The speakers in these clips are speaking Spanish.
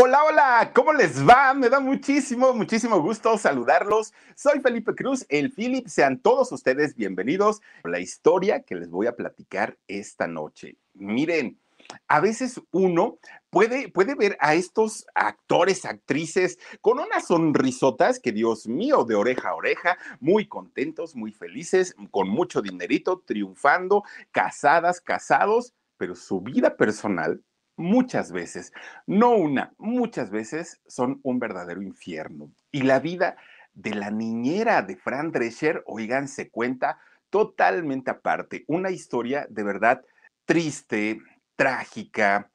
Hola, hola, ¿cómo les va? Me da muchísimo, muchísimo gusto saludarlos. Soy Felipe Cruz, el Philip. Sean todos ustedes bienvenidos la historia que les voy a platicar esta noche. Miren, a veces uno puede, puede ver a estos actores, actrices con unas sonrisotas que, Dios mío, de oreja a oreja, muy contentos, muy felices, con mucho dinerito, triunfando, casadas, casados, pero su vida personal muchas veces, no una, muchas veces son un verdadero infierno. Y la vida de la niñera de Fran Drescher, oigan, se cuenta totalmente aparte. Una historia de verdad triste, trágica,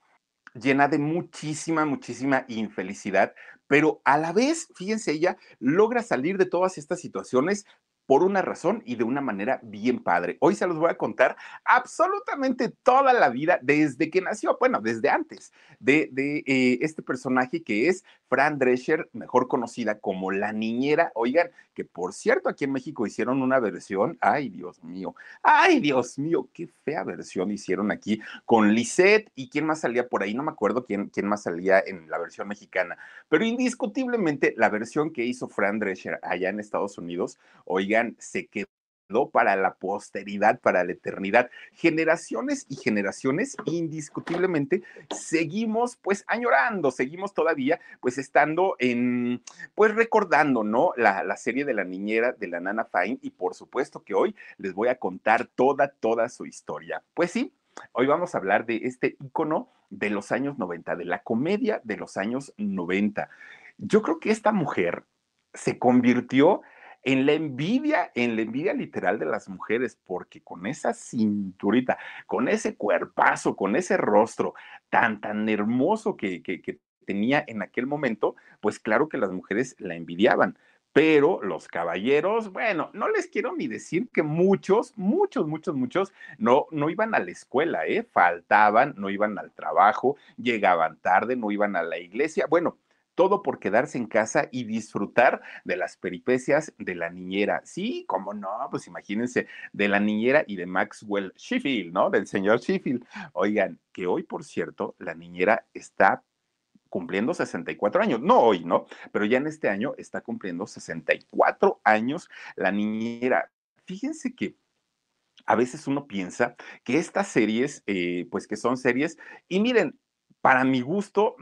llena de muchísima, muchísima infelicidad, pero a la vez, fíjense, ella logra salir de todas estas situaciones por una razón y de una manera bien padre. Hoy se los voy a contar absolutamente toda la vida desde que nació, bueno, desde antes de, eh, este personaje que es Fran Drescher, mejor conocida como la niñera. Oigan, que por cierto aquí en México hicieron una versión, ay Dios mío, ay Dios mío, qué fea versión hicieron aquí con Lisette y quién más salía por ahí, no me acuerdo quién, quién más salía en la versión mexicana, pero indiscutiblemente la versión que hizo Fran Drescher allá en Estados Unidos, oigan, se quedó para la posteridad, para la eternidad. Generaciones y generaciones, indiscutiblemente, seguimos pues añorando, seguimos todavía pues estando en, pues recordando, ¿no? La, la serie de la niñera de la Nana Fine y por supuesto que hoy les voy a contar toda, toda su historia. Pues sí, hoy vamos a hablar de este icono de los años 90, de la comedia de los años 90. Yo creo que esta mujer se convirtió en la envidia, en la envidia literal de las mujeres, porque con esa cinturita, con ese cuerpazo, con ese rostro tan, tan hermoso que, que, tenía en aquel momento, pues claro que las mujeres la envidiaban. Pero los caballeros, bueno, no les quiero ni decir que muchos, muchos, muchos, muchos no, no iban a la escuela, ¿eh? Faltaban, no iban al trabajo, llegaban tarde, no iban a la iglesia. Bueno, todo por quedarse en casa y disfrutar de las peripecias de la niñera. Sí, cómo no, pues imagínense, de la niñera y de Maxwell Sheffield, ¿no? Del señor Sheffield. Oigan, que hoy, por cierto, la niñera está cumpliendo 64 años, no hoy, ¿no? Pero ya en este año está cumpliendo 64 años la niñera. Fíjense que a veces uno piensa que estas series, eh, pues que son series, y miren, para mi gusto,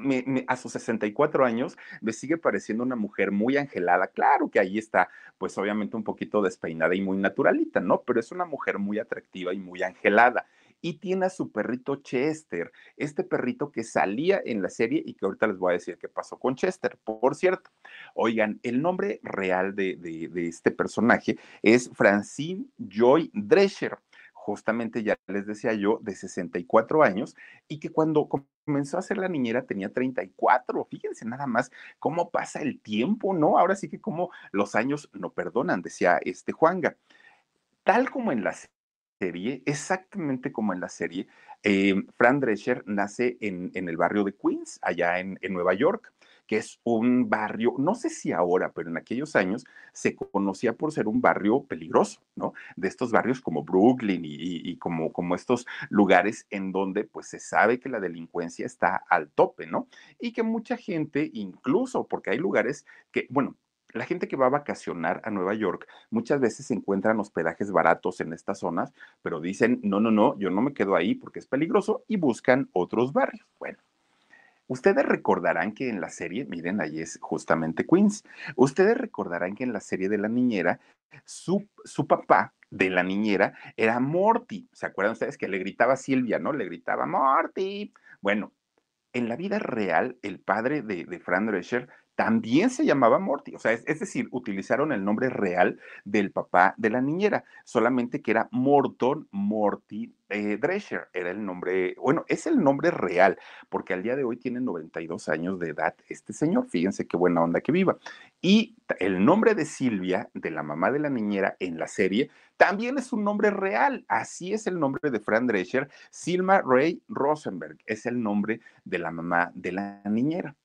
a sus 64 años, me sigue pareciendo una mujer muy angelada. Claro que ahí está, pues obviamente un poquito despeinada y muy naturalita, ¿no? Pero es una mujer muy atractiva y muy angelada. Y tiene a su perrito Chester, este perrito que salía en la serie y que ahorita les voy a decir qué pasó con Chester. Por cierto, oigan, el nombre real de, de este personaje es Francine Joy Drescher justamente ya les decía yo, de 64 años, y que cuando comenzó a ser la niñera tenía 34. Fíjense nada más cómo pasa el tiempo, ¿no? Ahora sí que como los años no perdonan, decía este Juanga. Tal como en la serie, exactamente como en la serie, eh, Fran Drescher nace en, el barrio de Queens, allá en Nueva York que es un barrio, no sé si ahora, pero en aquellos años se conocía por ser un barrio peligroso, ¿no? De estos barrios como Brooklyn y, como, como estos lugares en donde pues se sabe que la delincuencia está al tope, ¿no? Y que mucha gente, incluso porque hay lugares que, bueno, la gente que va a vacacionar a Nueva York muchas veces encuentran hospedajes baratos en estas zonas, pero dicen, no, no, no, yo no me quedo ahí porque es peligroso y buscan otros barrios. Bueno, Ustedes recordarán que en la serie, miren, ahí es justamente Queens, ustedes recordarán que en la serie de la niñera, su, papá de la niñera era Morty. ¿Se acuerdan ustedes que le gritaba Silvia, no? Le gritaba Morty. Bueno, en la vida real, el padre de, de Fran Drescher también se llamaba Morty, o sea, es, decir, utilizaron el nombre real del papá de la niñera, solamente que era Morton Morty eh, Drescher, era el nombre, bueno, es el nombre real, porque al día de hoy tiene 92 años de edad este señor, fíjense qué buena onda que viva. Y el nombre de Silvia, de la mamá de la niñera en la serie, también es un nombre real, así es el nombre de Fran Drescher, Silma Ray Rosenberg, es el nombre de la mamá de la niñera.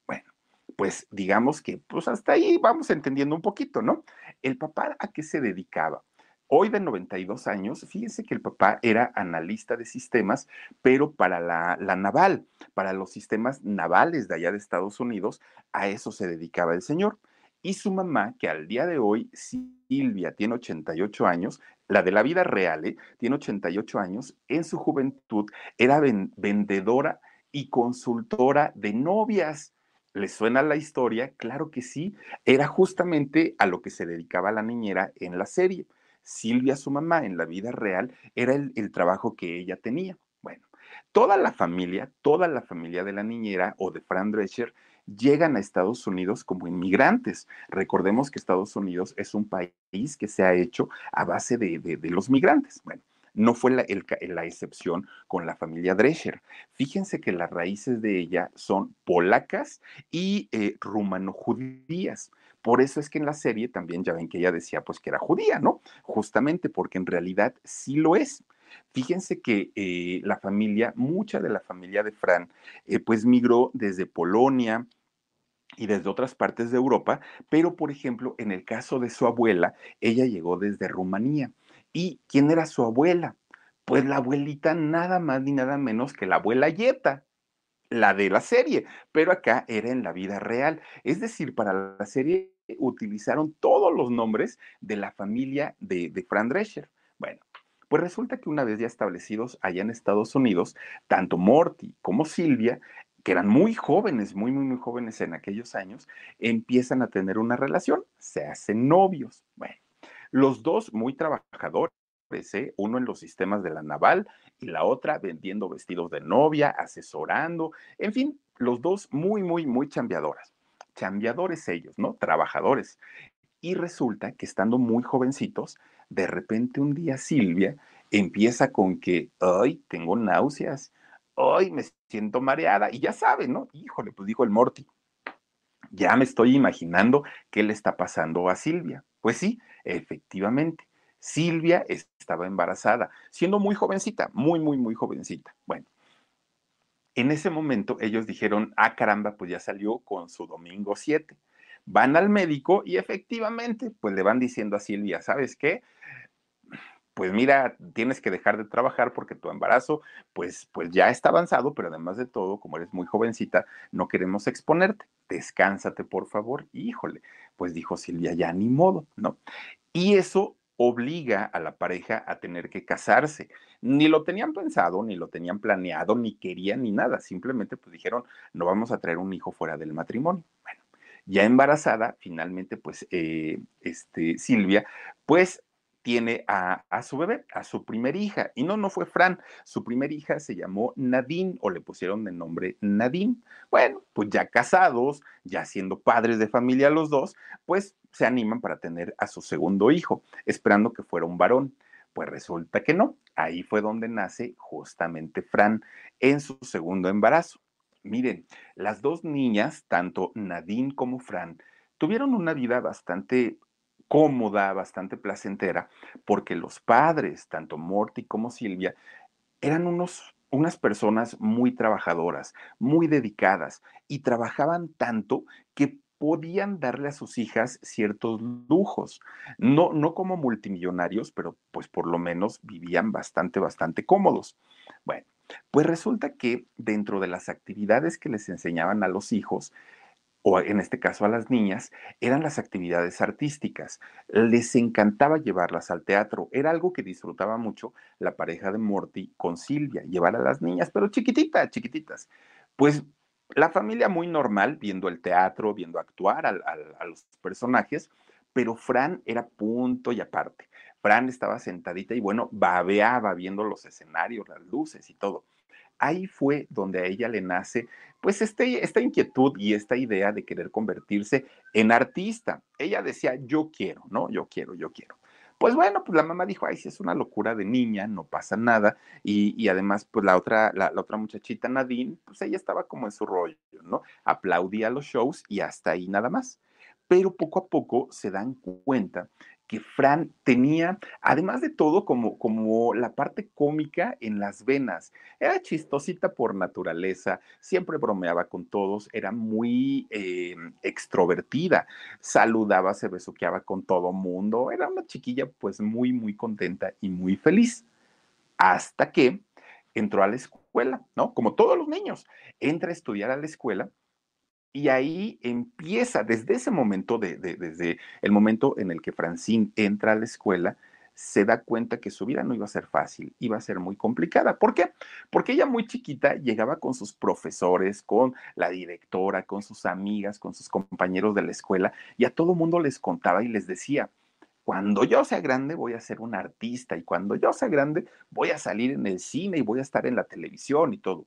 Pues digamos que pues hasta ahí vamos entendiendo un poquito, ¿no? El papá a qué se dedicaba. Hoy de 92 años, fíjense que el papá era analista de sistemas, pero para la, la, naval, para los sistemas navales de allá de Estados Unidos, a eso se dedicaba el señor. Y su mamá, que al día de hoy, Silvia, tiene 88 años, la de la vida real, ¿eh? tiene 88 años, en su juventud era ven vendedora y consultora de novias. ¿Les suena la historia? Claro que sí. Era justamente a lo que se dedicaba la niñera en la serie. Silvia, su mamá, en la vida real, era el, trabajo que ella tenía. Bueno, toda la familia, toda la familia de la niñera o de Fran Drescher llegan a Estados Unidos como inmigrantes. Recordemos que Estados Unidos es un país que se ha hecho a base de, de, de los migrantes. Bueno, no fue la, excepción con la familia Drescher. Fíjense que las raíces de ella son polacas y eh, rumano-judías. Por eso es que en la serie también ya ven que ella decía pues que era judía, ¿no? Justamente porque en realidad sí lo es. Fíjense que eh, la familia, mucha de la familia de Fran, eh, pues migró desde Polonia, y desde otras partes de Europa, pero por ejemplo, en el caso de su abuela, ella llegó desde Rumanía. ¿Y quién era su abuela? Pues la abuelita nada más ni nada menos que la abuela Yeta, la de la serie, pero acá era en la vida real. Es decir, para la serie utilizaron todos los nombres de la familia de, de Fran Drescher. Bueno, pues resulta que una vez ya establecidos allá en Estados Unidos, tanto Morty como Silvia que eran muy jóvenes, muy, muy, muy jóvenes en aquellos años, empiezan a tener una relación, se hacen novios. Bueno, los dos muy trabajadores. ¿eh? Uno en los sistemas de la naval y la otra vendiendo vestidos de novia, asesorando, en fin, los dos muy, muy, muy chambeadoras. Chambeadores ellos, ¿no? Trabajadores. Y resulta que estando muy jovencitos, de repente un día Silvia empieza con que, ay, tengo náuseas, ay, me siento mareada, y ya saben, ¿no? Híjole, pues dijo el Morty, ya me estoy imaginando qué le está pasando a Silvia. Pues sí, efectivamente, Silvia estaba embarazada, siendo muy jovencita, muy, muy, muy jovencita. Bueno, en ese momento ellos dijeron, ah, caramba, pues ya salió con su domingo 7. Van al médico y efectivamente, pues le van diciendo a Silvia, ¿sabes qué? Pues mira, tienes que dejar de trabajar porque tu embarazo, pues, pues ya está avanzado, pero además de todo, como eres muy jovencita, no queremos exponerte. Descánsate, por favor. Híjole, pues dijo Silvia, ya ni modo, ¿no? Y eso obliga a la pareja a tener que casarse. Ni lo tenían pensado, ni lo tenían planeado, ni querían, ni nada. Simplemente pues dijeron, no vamos a traer un hijo fuera del matrimonio. Bueno, ya embarazada, finalmente pues eh, este, Silvia, pues tiene a, su bebé, a su primer hija. Y no, no fue Fran, su primer hija se llamó Nadine o le pusieron de nombre Nadine. Bueno, pues ya casados, ya siendo padres de familia los dos, pues se animan para tener a su segundo hijo, esperando que fuera un varón. Pues resulta que no, ahí fue donde nace justamente Fran en su segundo embarazo. Miren, las dos niñas, tanto Nadine como Fran, tuvieron una vida bastante cómoda, bastante placentera, porque los padres, tanto Morty como Silvia, eran unos, unas personas muy trabajadoras, muy dedicadas, y trabajaban tanto que podían darle a sus hijas ciertos lujos, no, no como multimillonarios, pero pues por lo menos vivían bastante, bastante cómodos. Bueno, pues resulta que dentro de las actividades que les enseñaban a los hijos, o en este caso a las niñas, eran las actividades artísticas. Les encantaba llevarlas al teatro. Era algo que disfrutaba mucho la pareja de Morty con Silvia, llevar a las niñas, pero chiquititas, chiquititas. Pues La familia muy normal, viendo el teatro, viendo actuar a los personajes, pero Fran era punto y aparte. Fran estaba sentadita y bueno, babeaba viendo los escenarios, las luces y todo. Ahí fue donde a ella le nace pues este, esta inquietud y esta idea de querer convertirse en artista. Ella decía, yo quiero, ¿no? Yo quiero, yo quiero. Pues bueno, pues la mamá dijo, ay, si es una locura de niña, no pasa nada. Y, además, pues la otra, la, otra muchachita, Nadine, pues ella estaba como en su rollo, ¿no? Aplaudía los shows y hasta ahí nada más pero poco a poco se dan cuenta que Fran tenía, además de todo, como, como la parte cómica en las venas. Era chistosita por naturaleza, siempre bromeaba con todos, era muy eh, extrovertida, saludaba, se besuqueaba con todo mundo, era una chiquilla pues muy, muy contenta y muy feliz. Hasta que entró a la escuela, ¿no? Como todos los niños, entra a estudiar a la escuela y ahí empieza, desde ese momento, desde el momento en el que Francine entra a la escuela, se da cuenta que su vida no iba a ser fácil, iba a ser muy complicada. ¿Por qué? Porque ella muy chiquita llegaba con sus profesores, con la directora, con sus amigas, con sus compañeros de la escuela, y a todo mundo les contaba y les decía, cuando yo sea grande voy a ser un artista y cuando yo sea grande voy a salir en el cine y voy a estar en la televisión y todo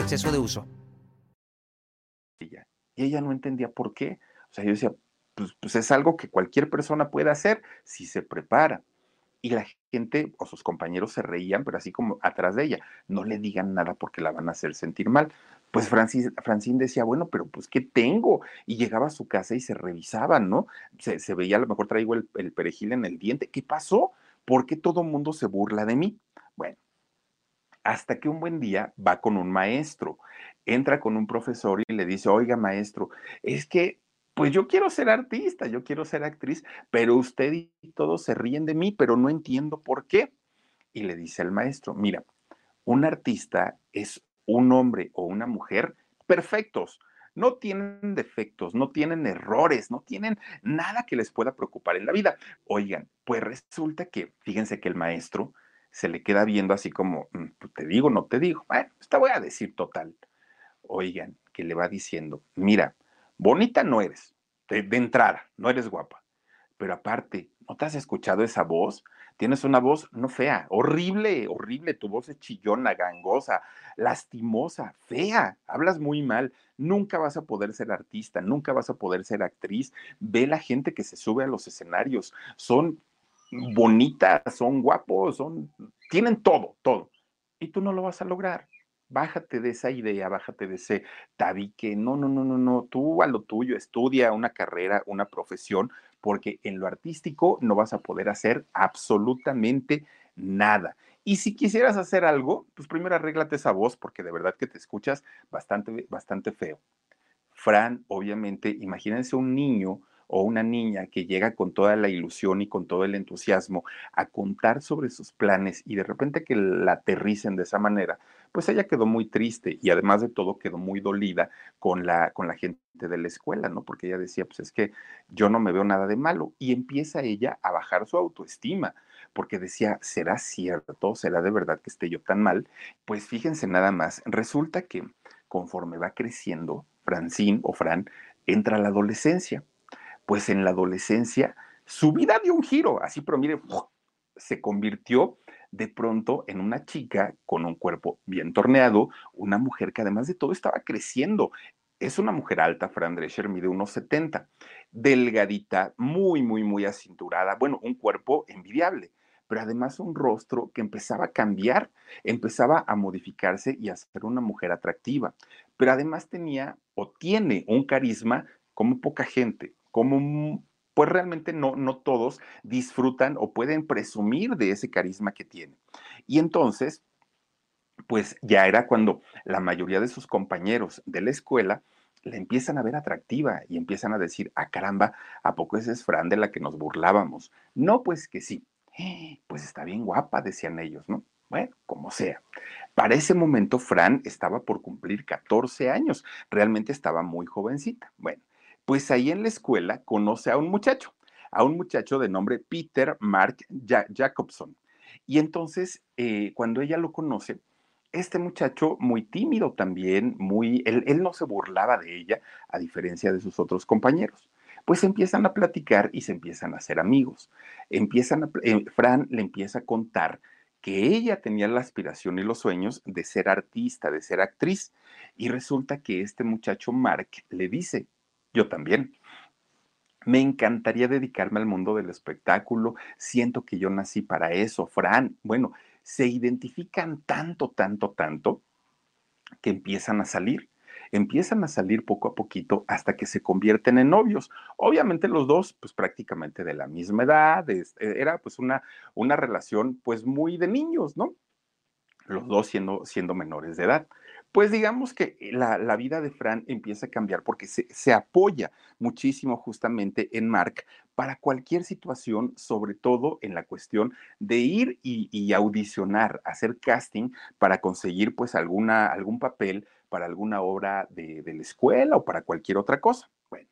exceso de uso. Y ella no entendía por qué. O sea, yo decía, pues, pues, es algo que cualquier persona puede hacer si se prepara. Y la gente o sus compañeros se reían, pero así como atrás de ella, no le digan nada porque la van a hacer sentir mal. Pues Francine decía, bueno, pero pues ¿qué tengo? Y llegaba a su casa y se revisaban, ¿no? Se, veía, a lo mejor traigo el, el perejil en el diente. ¿Qué pasó? ¿Por qué todo el mundo se burla de mí? Bueno, hasta que un buen día va con un maestro, entra con un profesor y le dice, oiga maestro, es que pues yo quiero ser artista, yo quiero ser actriz, pero usted y todos se ríen de mí, pero no entiendo por qué. Y le dice el maestro, mira, un artista es un hombre o una mujer perfectos, no tienen defectos, no tienen errores, no tienen nada que les pueda preocupar en la vida. Oigan, pues resulta que, fíjense que el maestro se le queda viendo así como, mm, pues, te digo, no te digo. Bueno, te voy a decir total. Oigan, que le va diciendo, mira, bonita no eres, de, de entrada, no eres guapa, pero aparte, ¿no te has escuchado esa voz? Tienes una voz no fea, horrible, horrible, tu voz es chillona, gangosa, lastimosa, fea, hablas muy mal, nunca vas a poder ser artista, nunca vas a poder ser actriz. Ve la gente que se sube a los escenarios, son bonitas, son guapos, son, tienen todo, todo. Y tú no lo vas a lograr. Bájate de esa idea, bájate de ese tabique. No, no, no, no, no. Tú a lo tuyo, estudia una carrera, una profesión, porque en lo artístico no vas a poder hacer absolutamente nada. Y si quisieras hacer algo, pues primero arréglate esa voz, porque de verdad que te escuchas bastante, bastante feo. Fran, obviamente, imagínense un niño o una niña que llega con toda la ilusión y con todo el entusiasmo a contar sobre sus planes y de repente que la aterricen de esa manera, pues ella quedó muy triste y además de todo quedó muy dolida con la, con la gente de la escuela, ¿no? Porque ella decía, pues es que yo no me veo nada de malo y empieza ella a bajar su autoestima porque decía, ¿será cierto? ¿Será de verdad que esté yo tan mal? Pues fíjense nada más, resulta que conforme va creciendo, Francine o Fran entra a la adolescencia pues en la adolescencia su vida dio un giro, así, pero mire, se convirtió de pronto en una chica con un cuerpo bien torneado, una mujer que además de todo estaba creciendo. Es una mujer alta, Fran Drescher mide unos 70, delgadita, muy, muy, muy acinturada, bueno, un cuerpo envidiable, pero además un rostro que empezaba a cambiar, empezaba a modificarse y a ser una mujer atractiva, pero además tenía o tiene un carisma como poca gente como pues realmente no, no todos disfrutan o pueden presumir de ese carisma que tiene. Y entonces, pues ya era cuando la mayoría de sus compañeros de la escuela la empiezan a ver atractiva y empiezan a decir, ah, caramba, ¿a poco esa es Fran de la que nos burlábamos? No, pues que sí. Pues está bien guapa, decían ellos, ¿no? Bueno, como sea. Para ese momento, Fran estaba por cumplir 14 años. Realmente estaba muy jovencita. Bueno, pues ahí en la escuela conoce a un muchacho, a un muchacho de nombre Peter Mark Jacobson. Y entonces, eh, cuando ella lo conoce, este muchacho muy tímido también, muy, él, no se burlaba de ella, a diferencia de sus otros compañeros. Pues empiezan a platicar y se empiezan a hacer amigos. Empiezan eh, Fran le empieza a contar que ella tenía la aspiración y los sueños de ser artista, de ser actriz. Y resulta que este muchacho Mark le dice, yo también. Me encantaría dedicarme al mundo del espectáculo. Siento que yo nací para eso, Fran. Bueno, se identifican tanto, tanto, tanto que empiezan a salir. Empiezan a salir poco a poquito hasta que se convierten en novios. Obviamente los dos, pues prácticamente de la misma edad, e, era pues una, una relación pues muy de niños, ¿no? Los dos siendo, siendo menores de edad pues digamos que la, vida de Fran empieza a cambiar porque se, apoya muchísimo justamente en Mark para cualquier situación, sobre todo en la cuestión de ir y, audicionar, hacer casting para conseguir pues alguna, algún papel para alguna obra de, de la escuela o para cualquier otra cosa. Bueno,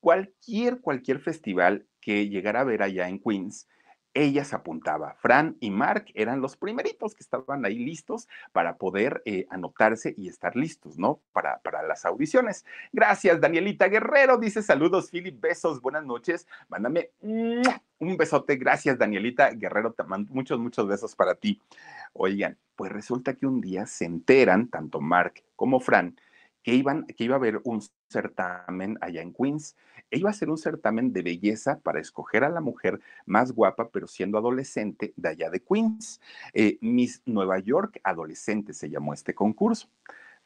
cualquier, cualquier festival que llegara a ver allá en Queens, ella se apuntaba. Fran y Mark eran los primeritos que estaban ahí listos para poder eh, anotarse y estar listos, ¿no? Para, para las audiciones. Gracias, Danielita Guerrero. Dice saludos, Philip, besos, buenas noches. Mándame un besote. Gracias, Danielita Guerrero. Te mando muchos, muchos besos para ti. Oigan, pues resulta que un día se enteran, tanto Mark como Fran, que, iba a haber un certamen allá en Queens. E iba a ser un certamen de belleza para escoger a la mujer más guapa, pero siendo adolescente de allá de Queens. Eh, Miss Nueva York Adolescente se llamó este concurso.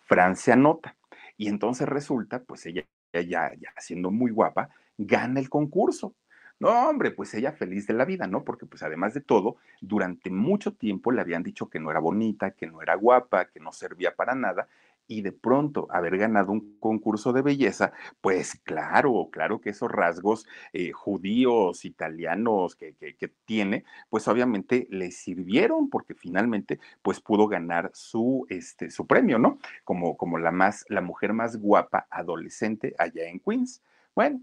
Francia anota. Y entonces resulta, pues ella ya, ya siendo muy guapa, gana el concurso. No, hombre, pues ella feliz de la vida, ¿no? Porque pues además de todo, durante mucho tiempo le habían dicho que no era bonita, que no era guapa, que no servía para nada, y de pronto haber ganado un concurso de belleza, pues claro, claro que esos rasgos eh, judíos, italianos que, que, tiene, pues obviamente le sirvieron porque finalmente pues pudo ganar su, este, su premio, ¿no? Como, como la, más, la mujer más guapa adolescente allá en Queens. Bueno,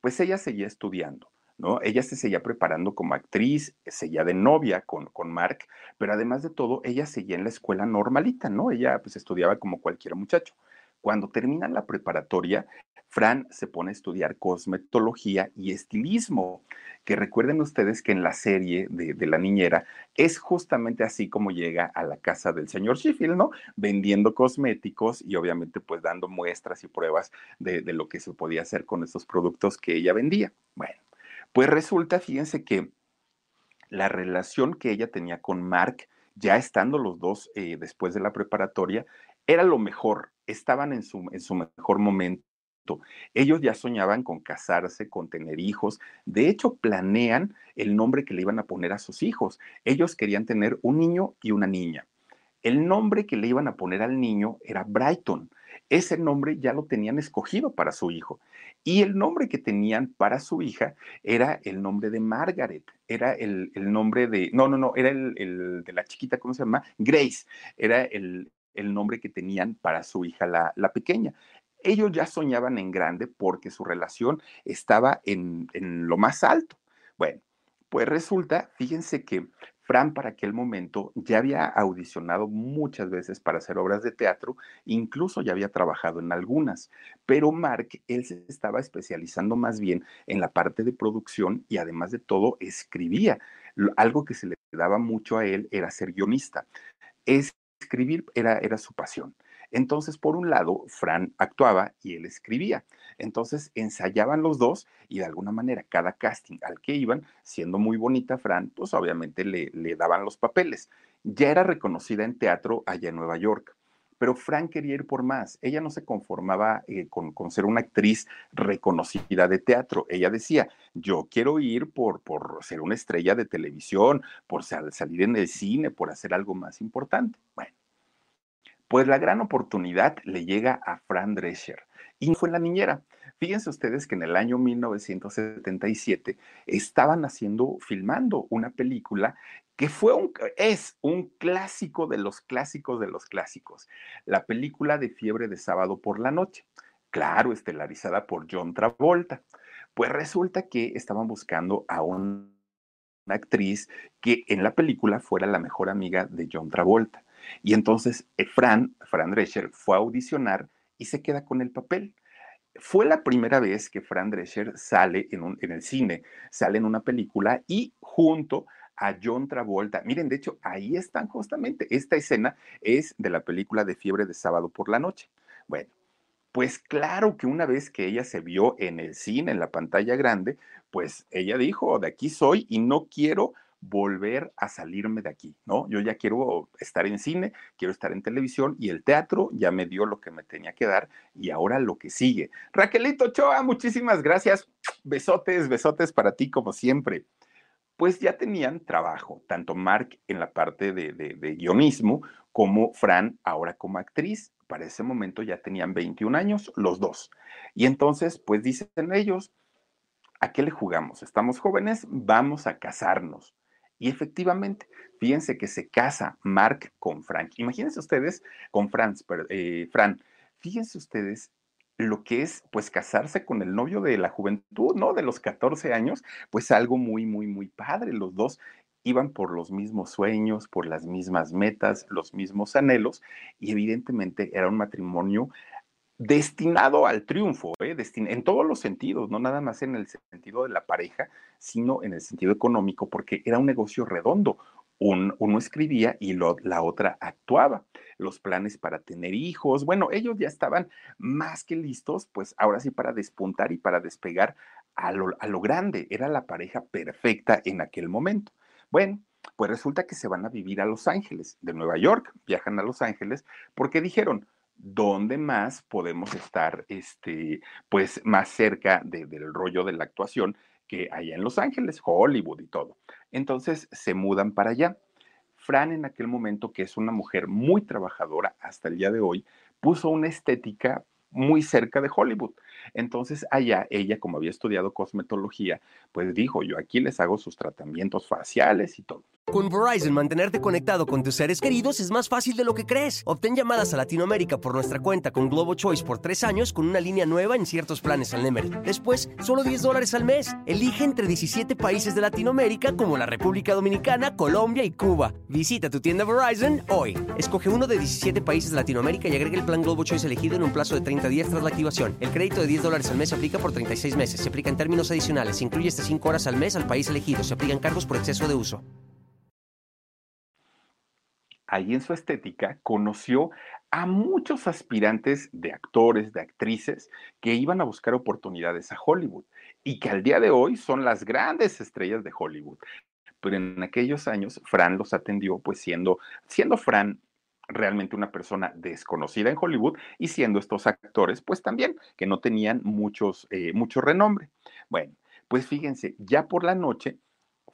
pues ella seguía estudiando ¿no? Ella se seguía preparando como actriz, seguía de novia con, con Mark, pero además de todo, ella seguía en la escuela normalita, ¿no? Ella pues estudiaba como cualquier muchacho. Cuando termina la preparatoria, Fran se pone a estudiar cosmetología y estilismo, que recuerden ustedes que en la serie de, la niñera es justamente así como llega a la casa del señor Sheffield, ¿no? Vendiendo cosméticos y obviamente pues dando muestras y pruebas de, de lo que se podía hacer con esos productos que ella vendía. Bueno, pues resulta, fíjense que la relación que ella tenía con Mark, ya estando los dos eh, después de la preparatoria, era lo mejor, estaban en su, en su mejor momento. Ellos ya soñaban con casarse, con tener hijos. De hecho, planean el nombre que le iban a poner a sus hijos. Ellos querían tener un niño y una niña. El nombre que le iban a poner al niño era Brighton. Ese nombre ya lo tenían escogido para su hijo. Y el nombre que tenían para su hija era el nombre de Margaret, era el, nombre de, no, no, no, era el, de la chiquita, ¿cómo se llama? Grace, era el, nombre que tenían para su hija la, la, pequeña. Ellos ya soñaban en grande porque su relación estaba en, en lo más alto. Bueno, pues resulta, fíjense que Fran para aquel momento ya había audicionado muchas veces para hacer obras de teatro, incluso ya había trabajado en algunas, pero Mark, él se estaba especializando más bien en la parte de producción y además de todo escribía. Algo que se le daba mucho a él era ser guionista. Escribir era, era su pasión. Entonces, por un lado, Fran actuaba y él escribía. Entonces, ensayaban los dos y de alguna manera cada casting al que iban, siendo muy bonita Fran, pues obviamente le, le daban los papeles. Ya era reconocida en teatro allá en Nueva York pero Fran quería ir por más. Ella no se conformaba eh, con, ser una actriz reconocida de teatro. Ella decía, yo quiero ir por, por ser una estrella de televisión, por salir en el cine, por hacer algo más importante. Bueno, Pues la gran oportunidad le llega a Fran Drescher y fue la niñera. Fíjense ustedes que en el año 1977 estaban haciendo, filmando una película que fue un, es un clásico de los clásicos de los clásicos, la película de Fiebre de Sábado por la Noche, claro, estelarizada por John Travolta. Pues resulta que estaban buscando a una actriz que en la película fuera la mejor amiga de John Travolta. Y entonces eh, Fran, Fran Drescher, fue a audicionar y se queda con el papel. Fue la primera vez que Fran Drescher sale en, un, en el cine, sale en una película y junto a John Travolta. Miren, de hecho, ahí están justamente. Esta escena es de la película de Fiebre de Sábado por la Noche. Bueno, pues claro que una vez que ella se vio en el cine, en la pantalla grande, pues ella dijo, de aquí soy y no quiero volver a salirme de aquí, ¿no? Yo ya quiero estar en cine, quiero estar en televisión y el teatro ya me dio lo que me tenía que dar y ahora lo que sigue. Raquelito Choa, muchísimas gracias. Besotes, besotes para ti como siempre. Pues ya tenían trabajo, tanto Mark en la parte de, de guionismo como Fran ahora como actriz. Para ese momento ya tenían 21 años los dos. Y entonces, pues dicen ellos, ¿a qué le jugamos? Estamos jóvenes, vamos a casarnos. Y efectivamente, fíjense que se casa Mark con Frank. Imagínense ustedes con Franz, eh, Fran, fíjense ustedes lo que es pues casarse con el novio de la juventud, ¿no? De los 14 años, pues algo muy, muy, muy padre. Los dos iban por los mismos sueños, por las mismas metas, los mismos anhelos, y evidentemente era un matrimonio destinado al triunfo, ¿eh? en todos los sentidos, no nada más en el sentido de la pareja, sino en el sentido económico, porque era un negocio redondo. uno escribía y la otra actuaba. Los planes para tener hijos, bueno, ellos ya estaban más que listos, pues ahora sí para despuntar y para despegar a lo, a lo grande. Era la pareja perfecta en aquel momento. Bueno, pues resulta que se van a vivir a Los Ángeles, de Nueva York, viajan a Los Ángeles, porque dijeron, ¿dónde más podemos estar, este, pues, más cerca del rollo de la actuación que allá en Los Ángeles, Hollywood y todo? Entonces se mudan para allá. Fran en aquel momento, que es una mujer muy trabajadora hasta el día de hoy, puso una estética muy cerca de Hollywood. Entonces allá ella, como había estudiado cosmetología, pues dijo, yo aquí les hago sus tratamientos faciales y todo. Con Verizon, mantenerte conectado con tus seres queridos es más fácil de lo que crees. Obtén llamadas a Latinoamérica por nuestra cuenta con Globo Choice por tres años con una línea nueva en ciertos planes al Nemer. Después, solo 10 dólares al mes. Elige entre 17 países de Latinoamérica como la República Dominicana, Colombia y Cuba. Visita tu tienda Verizon hoy. Escoge uno de 17 países de Latinoamérica y agrega el plan Globo Choice elegido en un plazo de 30 días tras la activación. El crédito de 10 dólares al mes se aplica por 36 meses. Se aplica en términos adicionales. Se incluye hasta 5 horas al mes al país elegido. Se aplican cargos por exceso de uso ahí en su estética, conoció a muchos aspirantes de actores, de actrices, que iban a buscar oportunidades a Hollywood y que al día de hoy son las grandes estrellas de Hollywood. Pero en aquellos años, Fran los atendió, pues siendo, siendo Fran realmente una persona desconocida en Hollywood y siendo estos actores, pues también que no tenían muchos, eh, mucho renombre. Bueno, pues fíjense, ya por la noche,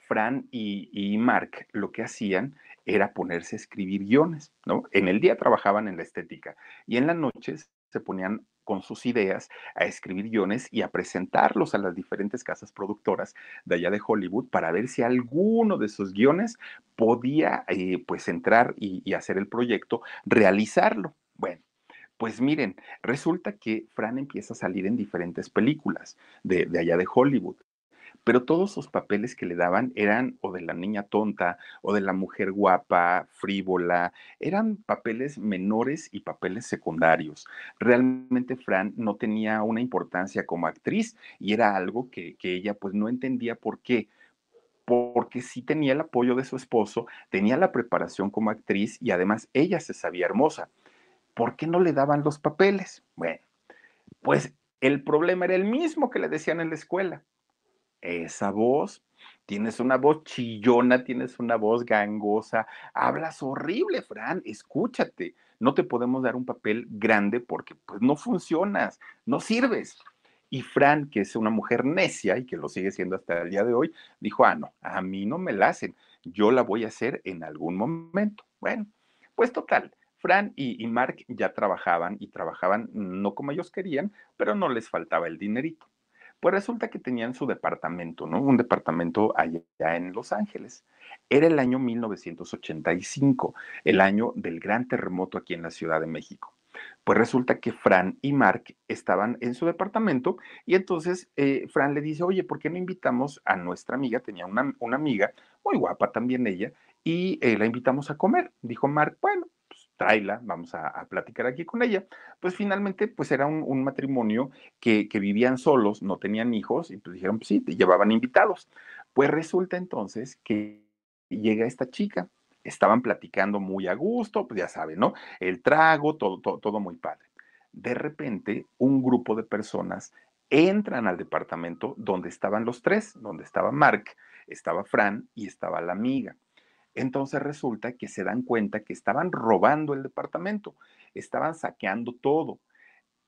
Fran y, y Mark lo que hacían era ponerse a escribir guiones, ¿no? En el día trabajaban en la estética y en las noches se ponían con sus ideas a escribir guiones y a presentarlos a las diferentes casas productoras de allá de Hollywood para ver si alguno de sus guiones podía eh, pues entrar y, hacer el proyecto, realizarlo. Bueno, pues miren, resulta que Fran empieza a salir en diferentes películas de, de allá de Hollywood pero todos sus papeles que le daban eran o de la niña tonta o de la mujer guapa, frívola, eran papeles menores y papeles secundarios. Realmente Fran no tenía una importancia como actriz y era algo que, ella pues no entendía por qué porque sí tenía el apoyo de su esposo, tenía la preparación como actriz y además ella se sabía hermosa. ¿Por qué no le daban los papeles? Bueno, pues el problema era el mismo que le decían en la escuela esa voz. Tienes una voz chillona, tienes una voz gangosa, hablas horrible, Fran, escúchate. No te podemos dar un papel grande porque pues no funcionas, no sirves. Y Fran, que es una mujer necia y que lo sigue siendo hasta el día de hoy, dijo, ah, no, a mí no me la hacen, yo la voy a hacer en algún momento. Bueno, pues total, Fran y, y Mark ya trabajaban y trabajaban no como ellos querían, pero no les faltaba el dinerito. Pues resulta que tenían su departamento, ¿no? Un departamento allá en Los Ángeles. Era el año 1985, el año del gran terremoto aquí en la Ciudad de México. Pues resulta que Fran y Mark estaban en su departamento y entonces eh, Fran le dice, oye, ¿por qué no invitamos a nuestra amiga? Tenía una, una amiga, muy guapa también ella, y eh, la invitamos a comer. Dijo Mark, bueno, tráela, vamos a, platicar aquí con ella. Pues finalmente, pues era un, matrimonio que, que, vivían solos, no tenían hijos, y pues dijeron, pues sí, te llevaban invitados. Pues resulta entonces que llega esta chica, estaban platicando muy a gusto, pues ya saben, ¿no? El trago, todo, todo, todo muy padre. De repente, un grupo de personas entran al departamento donde estaban los tres, donde estaba Mark, estaba Fran y estaba la amiga. Entonces resulta que se dan cuenta que estaban robando el departamento, estaban saqueando todo.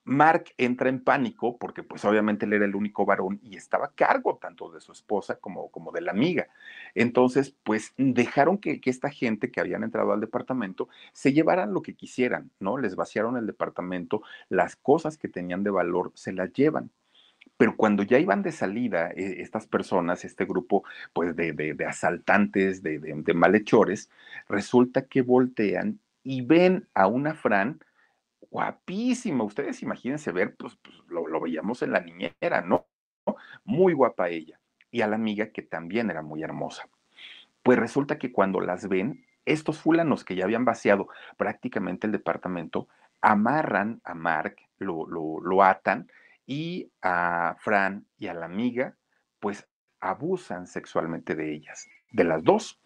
Mark entra en pánico porque pues obviamente él era el único varón y estaba a cargo tanto de su esposa como, como de la amiga. Entonces pues dejaron que, que, esta gente que habían entrado al departamento se llevaran lo que quisieran, ¿no? Les vaciaron el departamento, las cosas que tenían de valor se las llevan. Pero cuando ya iban de salida eh, estas personas, este grupo pues de, asaltantes, de, malhechores, resulta que voltean y ven a una Fran guapísima. Ustedes imagínense ver, pues, pues lo, lo, veíamos en la niñera, ¿no? Muy guapa ella. Y a la amiga que también era muy hermosa. Pues resulta que cuando las ven, estos fulanos que ya habían vaciado prácticamente el departamento, amarran a Mark, lo, lo, lo atan y a Fran y a la amiga, pues abusan sexualmente de ellas, de las dos.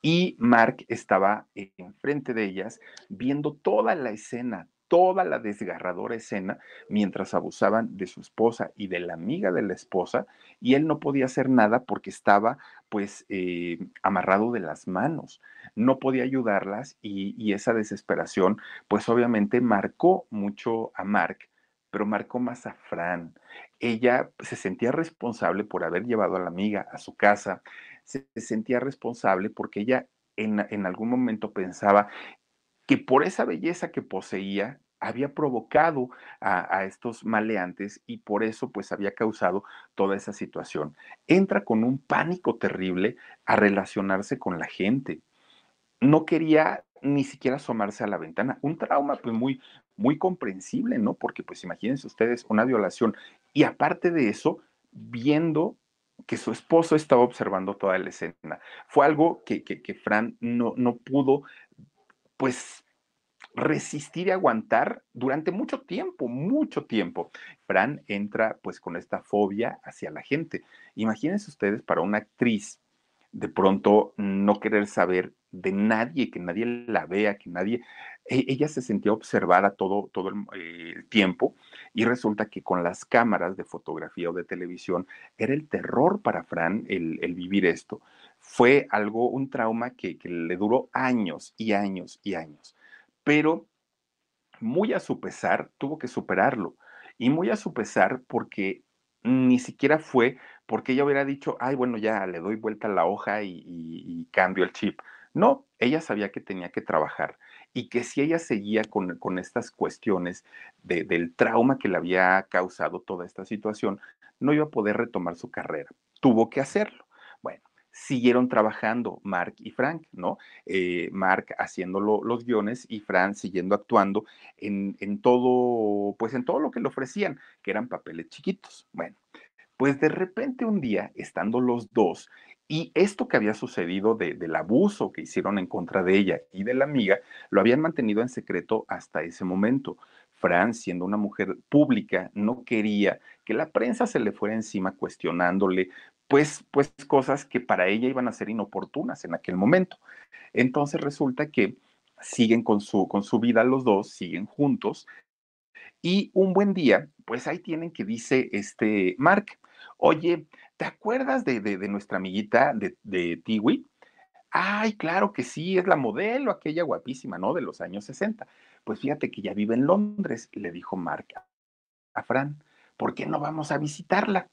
Y Mark estaba enfrente de ellas viendo toda la escena, toda la desgarradora escena mientras abusaban de su esposa y de la amiga de la esposa y él no podía hacer nada porque estaba pues eh, amarrado de las manos, no podía ayudarlas y, y, esa desesperación pues obviamente marcó mucho a Mark, pero marcó más a Fran. Ella se sentía responsable por haber llevado a la amiga a su casa, se sentía responsable porque ella en, en algún momento pensaba que por esa belleza que poseía había provocado a, a, estos maleantes y por eso pues había causado toda esa situación. Entra con un pánico terrible a relacionarse con la gente. No quería ni siquiera asomarse a la ventana. Un trauma pues muy, muy comprensible, ¿no? Porque pues imagínense ustedes una violación y aparte de eso, viendo que su esposo estaba observando toda la escena. Fue algo que, que, que Fran no, no pudo pues resistir y aguantar durante mucho tiempo, mucho tiempo. Fran entra pues con esta fobia hacia la gente. Imagínense ustedes para una actriz de pronto no querer saber de nadie, que nadie la vea, que nadie, ella se sentía observada todo, todo el, tiempo y resulta que con las cámaras de fotografía o de televisión era el terror para Fran el, vivir esto fue algo, un trauma que, le duró años y años y años. Pero muy a su pesar, tuvo que superarlo. Y muy a su pesar porque ni siquiera fue porque ella hubiera dicho, ay, bueno, ya le doy vuelta a la hoja y cambio el chip. No, ella sabía que tenía que trabajar y que si ella seguía con, con estas cuestiones de, del trauma que le había causado toda esta situación, no iba a poder retomar su carrera. Tuvo que hacerlo. Bueno, siguieron trabajando Mark y Frank, ¿no? Eh, Mark haciendo lo, los guiones y Frank siguiendo actuando en, en, todo, pues en todo lo que le ofrecían, que eran papeles chiquitos. Bueno, pues de repente un día, estando los dos, y esto que había sucedido de, del abuso que hicieron en contra de ella y de la amiga, lo habían mantenido en secreto hasta ese momento. Fran, siendo una mujer pública, no quería que la prensa se le fuera encima cuestionándole, pues, pues cosas que para ella iban a ser inoportunas en aquel momento. Entonces resulta que siguen con su, con su vida los dos, siguen juntos, y un buen día, pues ahí tienen que dice este Mark, oye, ¿te acuerdas de, de, nuestra amiguita de, de Tiwi? Ay, claro que sí, es la modelo, aquella guapísima, ¿no? De los años 60. Pues fíjate que ya vive en Londres, le dijo Mark a Fran, ¿por qué no vamos a visitarla?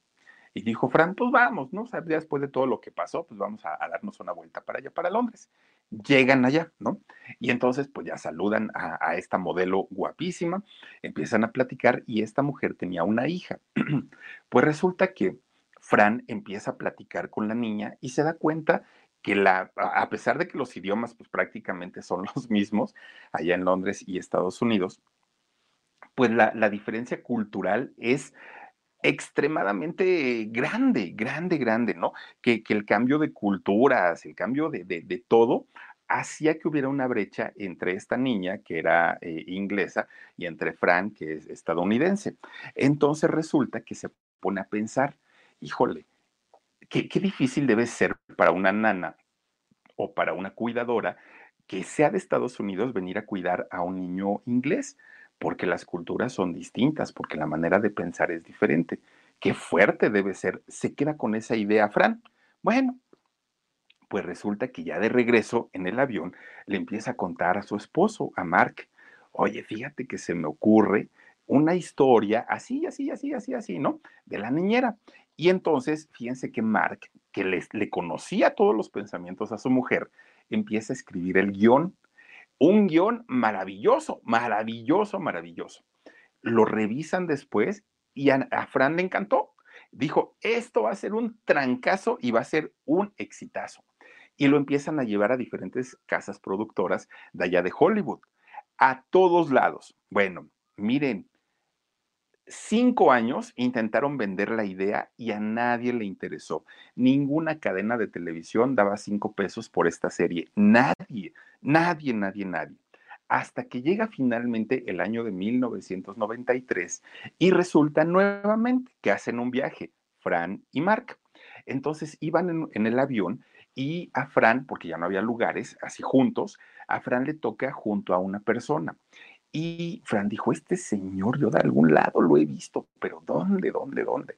Y dijo Fran, pues vamos, ¿no? O sea, después de todo lo que pasó, pues vamos a darnos una vuelta para allá, para Londres. llegan allá, ¿no? Y entonces, pues ya saludan a, esta modelo guapísima, empiezan a platicar y esta mujer tenía una hija. pues resulta que Fran empieza a platicar con la niña y se da cuenta que la, a pesar de que los idiomas pues prácticamente son los mismos allá en Londres y Estados Unidos, pues la, diferencia cultural es extremadamente grande, grande, grande, ¿no? Que, el cambio de culturas, el cambio de, de, todo, hacía que hubiera una brecha entre esta niña, que era eh, inglesa, y entre Fran, que es estadounidense. Entonces resulta que se pone a pensar, híjole, qué, difícil debe ser para una nana o para una cuidadora que sea de Estados Unidos venir a cuidar a un niño inglés porque las culturas son distintas, porque la manera de pensar es diferente. Qué fuerte debe ser. Se queda con esa idea, Fran. Bueno, pues resulta que ya de regreso en el avión le empieza a contar a su esposo, a Mark, oye, fíjate que se me ocurre una historia así, así, así, así, así, ¿no? De la niñera. Y entonces, fíjense que Mark, que le conocía todos los pensamientos a su mujer, empieza a escribir el guion un guion maravilloso, maravilloso, maravilloso. Lo revisan después y a, Fran le encantó. Dijo, esto va a ser un trancazo y va a ser un exitazo. Y lo empiezan a llevar a diferentes casas productoras de allá de Hollywood, a todos lados. Bueno, miren, cinco años intentaron vender la idea y a nadie le interesó. Ninguna cadena de televisión daba cinco pesos por esta serie. Nadie, nadie, nadie, nadie. Hasta que llega finalmente el año de 1993 y resulta nuevamente que hacen un viaje, Fran y Mark. Entonces iban en, en el avión y a Fran, porque ya no había lugares así juntos, a Fran le toca junto a una persona. Y Fran dijo, este señor yo de algún lado lo he visto, pero ¿dónde, dónde, dónde?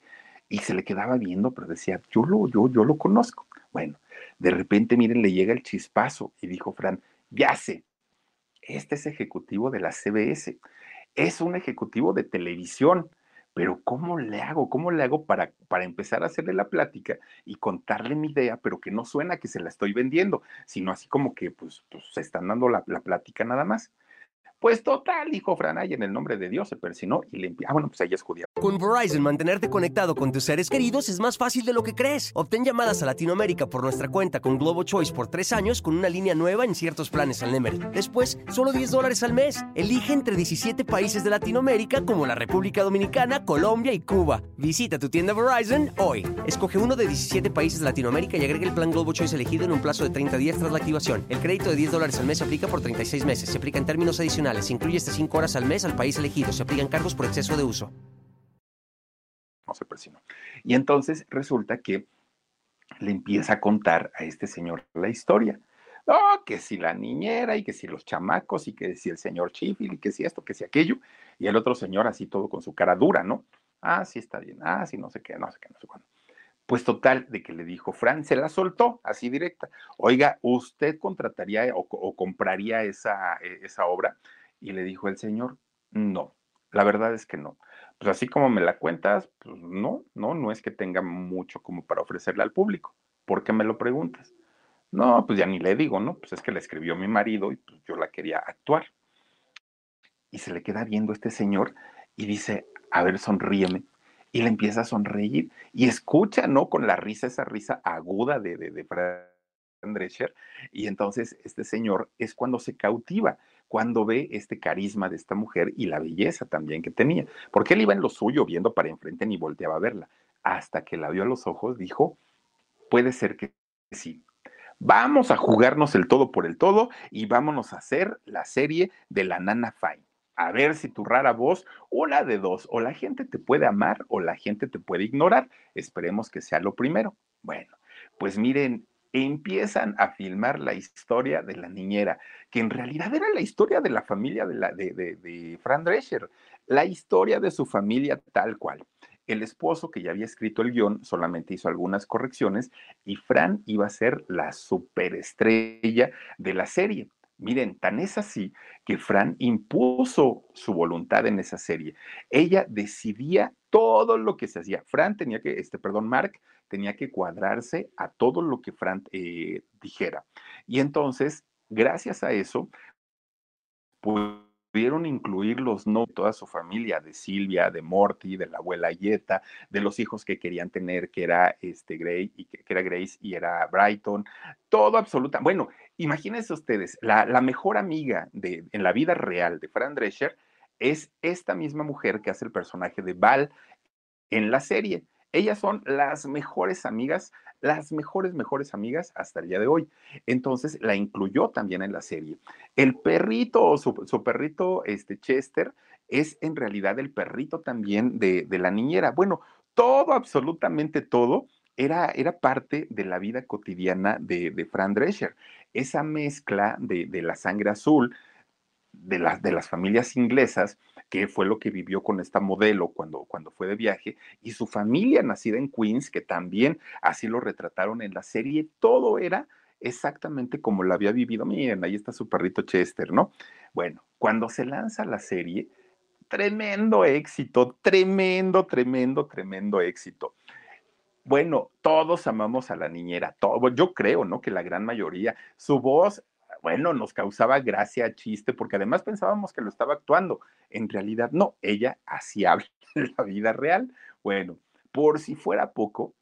Y se le quedaba viendo, pero decía, yo lo, yo, yo lo conozco. Bueno, de repente, miren, le llega el chispazo y dijo Fran, ya sé, este es ejecutivo de la CBS, es un ejecutivo de televisión, pero ¿cómo le hago? ¿Cómo le hago para, para empezar a hacerle la plática y contarle mi idea, pero que no suena que se la estoy vendiendo, sino así como que pues, pues se están dando la, la plática nada más? Pues total, hijo Franay, en el nombre de Dios se persinó y le Ah, bueno, pues ella es judía. Con Verizon, mantenerte conectado con tus seres queridos es más fácil de lo que crees. Obtén llamadas a Latinoamérica por nuestra cuenta con Globo Choice por tres años con una línea nueva en ciertos planes al Nemer. Después, solo 10 dólares al mes. Elige entre 17 países de Latinoamérica como la República Dominicana, Colombia y Cuba. Visita tu tienda Verizon hoy. Escoge uno de 17 países de Latinoamérica y agrega el plan Globo Choice elegido en un plazo de 30 días tras la activación. El crédito de 10 dólares al mes se aplica por 36 meses. Se aplica en términos adicionales se incluye hasta 5 horas al mes al país elegido. Se aplican cargos por exceso de uso. No se presionó. Y entonces resulta que le empieza a contar a este señor la historia. Oh, que si la niñera y que si los chamacos y que si el señor Chifil y que si esto, que si aquello. Y el otro señor así todo con su cara dura, ¿no? Ah, sí está bien. Ah, sí, no sé qué, no sé qué, no sé cuándo. Pues total, de que le dijo, Fran, se la soltó así directa. Oiga, ¿usted contrataría o, compraría esa, e, esa obra? Y le dijo el señor, no, la verdad es que no. Pues así como me la cuentas, pues no, no, no es que tenga mucho como para ofrecerle al público. ¿Por qué me lo preguntas? No, pues ya ni le digo, ¿no? Pues es que la escribió mi marido y pues yo la quería actuar. Y se le queda viendo este señor y dice, a ver, sonríeme y le empieza a sonreír y escucha, ¿no? Con la risa, esa risa aguda de, de, de. Y entonces este señor es cuando se cautiva, cuando ve este carisma de esta mujer y la belleza también que tenía. Porque él iba en lo suyo viendo para enfrente ni volteaba a verla. Hasta que la vio a los ojos, dijo, puede ser que sí. Vamos a jugarnos el todo por el todo y vámonos a hacer la serie de la Nana Fine a ver si tu rara voz, una de dos, o la gente te puede amar o la gente te puede ignorar. Esperemos que sea lo primero. Bueno, pues miren, empiezan a filmar la historia de la niñera, que en realidad era la historia de la familia de, Fran Drescher, la historia de su familia tal cual. El esposo que ya había escrito el guion solamente hizo algunas correcciones y Fran iba a ser la superestrella de la serie. Miren, tan es así que Fran impuso su voluntad en esa serie. Ella decidía todo lo que se hacía. Fran tenía que, este, perdón, Mark tenía que cuadrarse a todo lo que Fran eh, dijera. Y entonces, gracias a eso, pudieron incluir los nombres de toda su familia, de Silvia, de Morty, de la abuela Yeta, de los hijos que querían tener, que era este Gray, y que, era Grace y era Brighton, todo absoluta. Bueno, imagínense ustedes, la, la mejor amiga de, en la vida real de Fran Drescher es esta misma mujer que hace el personaje de Val en la serie. Ellas son las mejores amigas, las mejores, mejores amigas hasta el día de hoy. Entonces la incluyó también en la serie. El perrito, su, su perrito, este Chester, es en realidad el perrito también de, de la niñera. Bueno, todo, absolutamente todo, era, era, parte de la vida cotidiana de, de Fran Drescher. Esa mezcla de, de, la sangre azul, de, las de las familias inglesas, que fue lo que vivió con esta modelo cuando, cuando fue de viaje, y su familia nacida en Queens, que también así lo retrataron en la serie, todo era exactamente como lo había vivido. Miren, ahí está su perrito Chester, ¿no? Bueno, cuando se lanza la serie, tremendo éxito, tremendo, tremendo, tremendo éxito. Bueno, todos amamos a la niñera, todo, yo creo, ¿no? Que la gran mayoría, su voz bueno, nos causaba gracia, chiste, porque además pensábamos que lo estaba actuando. En realidad no, ella así habla en la vida real. Bueno, por si fuera poco,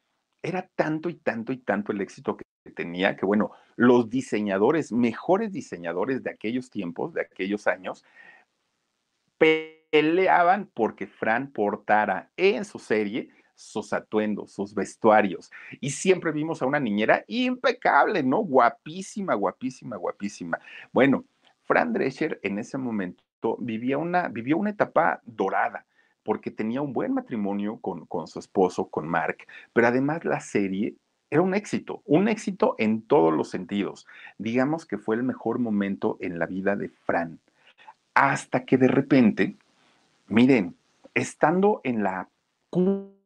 era tanto y tanto y tanto el éxito que tenía que, bueno, los diseñadores, mejores diseñadores de aquellos tiempos, de aquellos años, peleaban porque Fran portara en su serie sus atuendos, sus vestuarios. Y siempre vimos a una niñera impecable, ¿no? Guapísima, guapísima, guapísima. Bueno, Fran Drescher en ese momento vivía una, vivió una etapa dorada porque tenía un buen matrimonio con, con su esposo, con Mark, pero además la serie era un éxito, un éxito en todos los sentidos. Digamos que fue el mejor momento en la vida de Fran. Hasta que de repente, miren, estando en la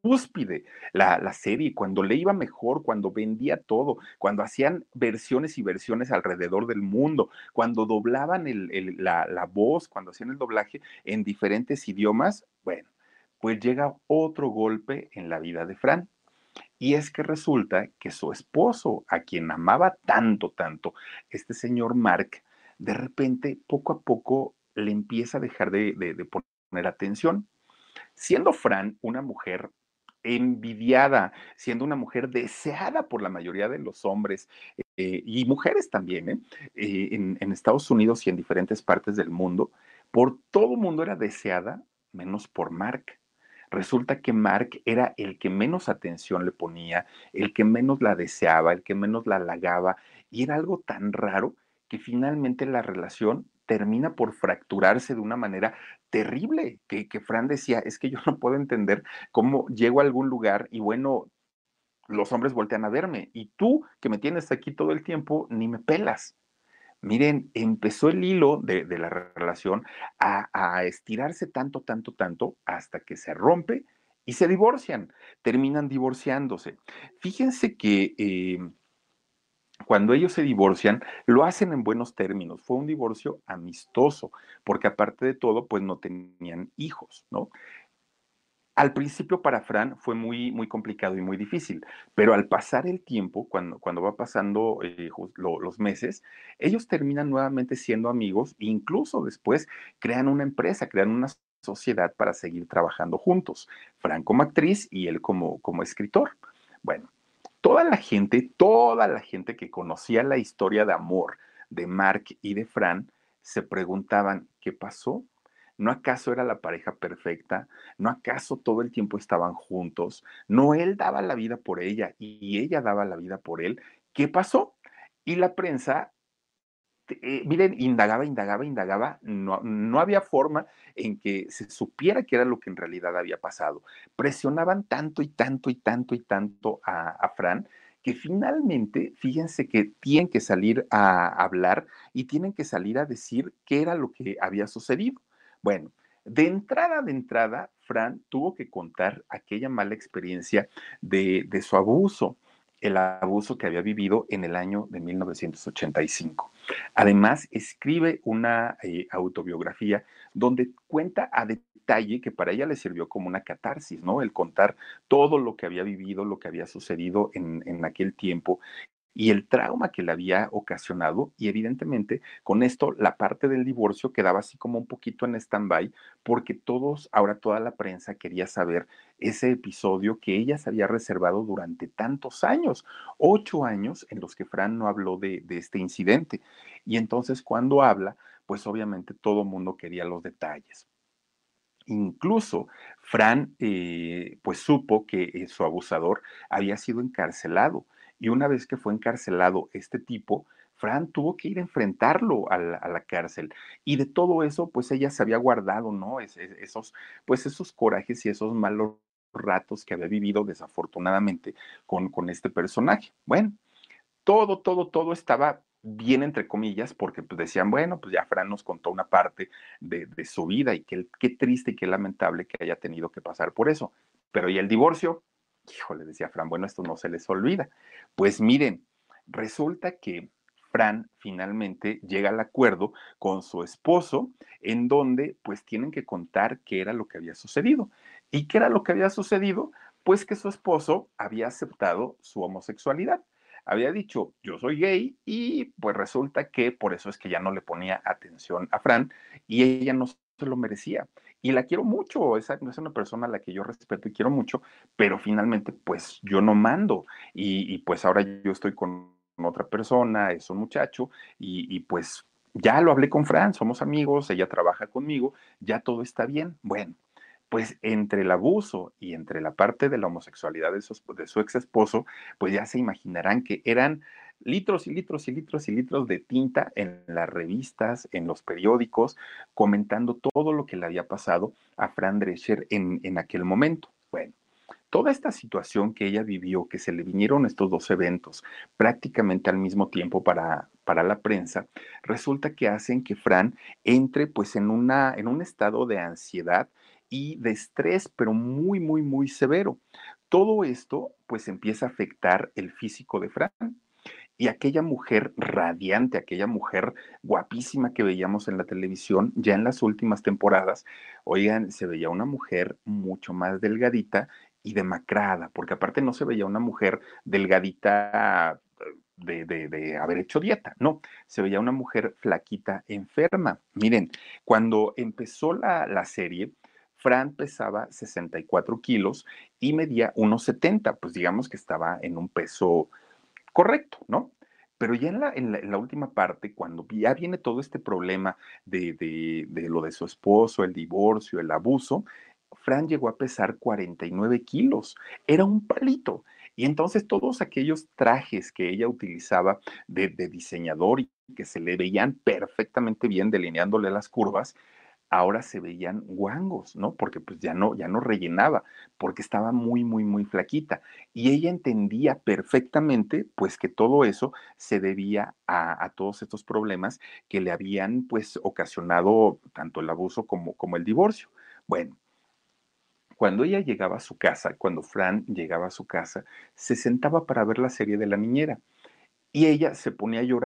cúspide la, la, serie, cuando le iba mejor, cuando vendía todo, cuando hacían versiones y versiones alrededor del mundo, cuando doblaban el, el, la, la voz, cuando hacían el doblaje en diferentes idiomas, bueno, pues llega otro golpe en la vida de Fran. Y es que resulta que su esposo, a quien amaba tanto, tanto, este señor Mark, de repente, poco a poco, le empieza a dejar de, de, de poner atención. Siendo Fran una mujer envidiada, siendo una mujer deseada por la mayoría de los hombres eh, y mujeres también, ¿eh? Eh, en, en, Estados Unidos y en diferentes partes del mundo, por todo mundo era deseada, menos por Mark. Resulta que Mark era el que menos atención le ponía, el que menos la deseaba, el que menos la halagaba, y era algo tan raro que finalmente la relación termina por fracturarse de una manera terrible, que, que Fran decía, es que yo no puedo entender cómo llego a algún lugar y bueno, los hombres voltean a verme y tú que me tienes aquí todo el tiempo, ni me pelas. Miren, empezó el hilo de, la relación a, a, estirarse tanto, tanto, tanto, hasta que se rompe y se divorcian, terminan divorciándose. Fíjense que eh, cuando ellos se divorcian, lo hacen en buenos términos. Fue un divorcio amistoso, porque aparte de todo, pues no tenían hijos, ¿no? Al principio para Fran fue muy, muy complicado y muy difícil, pero al pasar el tiempo, cuando, cuando va pasando eh, lo, los meses, ellos terminan nuevamente siendo amigos e incluso después crean una empresa, crean una sociedad para seguir trabajando juntos, Fran como actriz y él como, como escritor. Bueno, toda la gente, toda la gente que conocía la historia de amor de Mark y de Fran, se preguntaban, ¿qué pasó? ¿No acaso era la pareja perfecta? ¿No acaso todo el tiempo estaban juntos? ¿No él daba la vida por ella y ella daba la vida por él? ¿Qué pasó? Y la prensa eh, miren, indagaba, indagaba, indagaba, no, no, había forma en que se supiera qué era lo que en realidad había pasado. Presionaban tanto y tanto y tanto y tanto a, a Fran que finalmente, fíjense que tienen que salir a hablar y tienen que salir a decir qué era lo que había sucedido. Bueno, de entrada, de entrada, Fran tuvo que contar aquella mala experiencia de, de su abuso el abuso que había vivido en el año de 1985. Además, escribe una eh, autobiografía donde cuenta a detalle que para ella le sirvió como una catarsis, ¿no? El contar todo lo que había vivido, lo que había sucedido en, en aquel tiempo y el trauma que le había ocasionado y evidentemente con esto la parte del divorcio quedaba así como un poquito en stand-by porque todos, ahora toda la prensa quería saber ese episodio que ella se había reservado durante tantos años, ocho años en los que Fran no habló de, este incidente. Y entonces cuando habla, pues obviamente todo mundo quería los detalles. Incluso Fran, eh, pues supo que eh, su abusador había sido encarcelado y una vez que fue encarcelado este tipo, Fran tuvo que ir a enfrentarlo a la, cárcel. Y de todo eso, pues ella se había guardado, ¿no? esos, pues esos corajes y esos malos ratos que había vivido desafortunadamente con, con este personaje. Bueno, todo, todo, todo estaba bien entre comillas, porque pues decían, bueno, pues ya Fran nos contó una parte de, de su vida y qué, qué triste y qué lamentable que haya tenido que pasar por eso. Pero ¿y el divorcio? Híjole, decía Fran, bueno, esto no se les olvida. Pues miren, resulta que Fran finalmente llega al acuerdo con su esposo en donde pues tienen que contar qué era lo que había sucedido. ¿Y qué era lo que había sucedido? Pues que su esposo había aceptado su homosexualidad. Había dicho, yo soy gay y pues resulta que por eso es que ya no le ponía atención a Fran y ella no se lo merecía y la quiero mucho, es, es una persona a la que yo respeto y quiero mucho, pero finalmente pues yo no mando y, pues ahora yo estoy con otra persona, es un muchacho y, y pues ya lo hablé con Fran, somos amigos, ella trabaja conmigo, ya todo está bien. Bueno, pues entre el abuso y entre la parte de la homosexualidad de su, ex esposo, pues ya se imaginarán que eran litros y litros y litros y litros de tinta en las revistas, en los periódicos, comentando todo lo que le había pasado a Fran Drescher en, en aquel momento. Bueno, toda esta situación que ella vivió, que se le vinieron estos dos eventos prácticamente al mismo tiempo para, para la prensa, resulta que hacen que Fran entre pues en, una, en un estado de ansiedad y de estrés, pero muy, muy, muy severo. Todo esto pues empieza a afectar el físico de Fran y aquella mujer radiante, aquella mujer guapísima que veíamos en la televisión, ya en las últimas temporadas, oigan, se veía una mujer mucho más delgadita y demacrada, porque aparte no se veía una mujer delgadita de, de, haber hecho dieta, no, se veía una mujer flaquita, enferma. Miren, cuando empezó la, la serie, Fran pesaba 64 kilos y medía 1,70, pues digamos que estaba en un peso correcto, ¿no? Pero ya en la, última parte, cuando ya viene todo este problema de, lo de su esposo, el divorcio, el abuso, Fran llegó a pesar 49 kilos. Era un palito. Y entonces todos aquellos trajes que ella utilizaba de diseñador y que se le veían perfectamente bien delineándole las curvas, ahora se veían guangos, ¿no? Porque pues ya no, ya no rellenaba, porque estaba muy, muy, muy flaquita. Y ella entendía perfectamente, pues, que todo eso se debía a, todos estos problemas que le habían, pues, ocasionado tanto el abuso como, como el divorcio. Bueno, cuando ella llegaba a su casa, cuando Fran llegaba a su casa, se sentaba para ver la serie de la niñera y ella se ponía a llorar.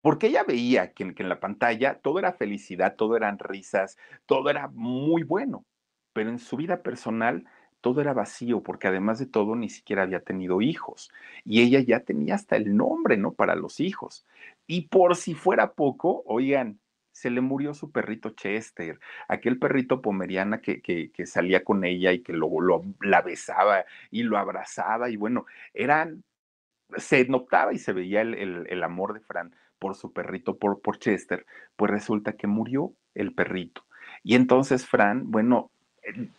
Porque ella veía que, en la pantalla todo era felicidad, todo eran risas, todo era muy bueno, pero en su vida personal todo era vacío, porque además de todo ni siquiera había tenido hijos. Y ella ya tenía hasta el nombre, ¿no? Para los hijos. Y por si fuera poco, oigan, se le murió su perrito Chester, aquel perrito pomeriana que, salía con ella y que lo, lo, la besaba y lo abrazaba. Y bueno, eran se notaba y se veía el, el, amor de Fran por su perrito, por, por Chester, pues resulta que murió el perrito. Y entonces Fran, bueno,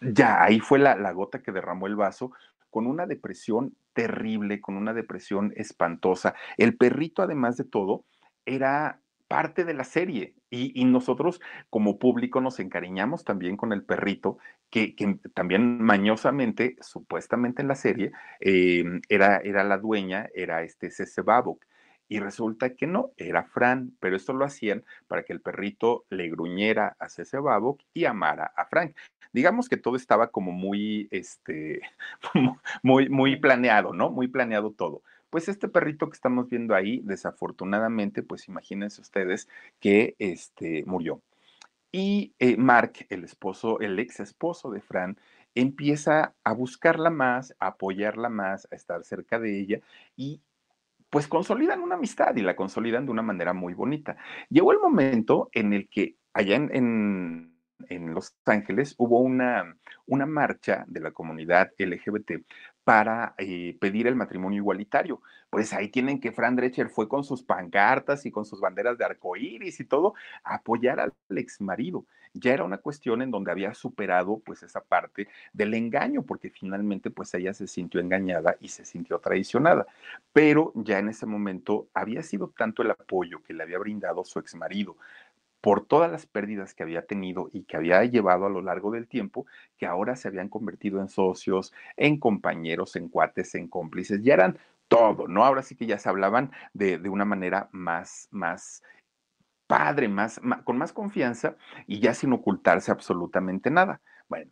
ya ahí fue la, la gota que derramó el vaso, con una depresión terrible, con una depresión espantosa. El perrito, además de todo, era parte de la serie. Y, nosotros como público nos encariñamos también con el perrito, que, también mañosamente, supuestamente en la serie, em, era, era la dueña, era este Cece Babok. Y resulta que no, era Fran, pero esto lo hacían para que el perrito le gruñera a Cece Babok y amara a Frank. Digamos que todo estaba como muy, este, muy, muy planeado, ¿no? Muy planeado todo. Pues este perrito que estamos viendo ahí, desafortunadamente, pues imagínense ustedes que este, murió. Y eh, Mark, el esposo, el ex esposo de Fran, empieza a buscarla más, a apoyarla más, a estar cerca de ella y pues consolidan una amistad y la consolidan de una manera muy bonita. Llegó el momento en el que allá en, Los Ángeles hubo una marcha de la comunidad LGBT para eh, pedir el matrimonio igualitario. Pues ahí tienen que Fran Drecher fue con sus pancartas y con sus banderas de arcoíris y todo a apoyar al ex marido. Ya era una cuestión en donde había superado pues esa parte del engaño, porque finalmente pues ella se sintió engañada y se sintió traicionada. Pero ya en ese momento había sido tanto el apoyo que le había brindado su ex marido, por todas las pérdidas que había tenido y que había llevado a lo largo del tiempo, que ahora se habían convertido en socios, en compañeros, en cuates, en cómplices, ya eran todo, ¿no? Ahora sí que ya se hablaban de, una manera más, más padre, más, con más confianza y ya sin ocultarse absolutamente nada. Bueno,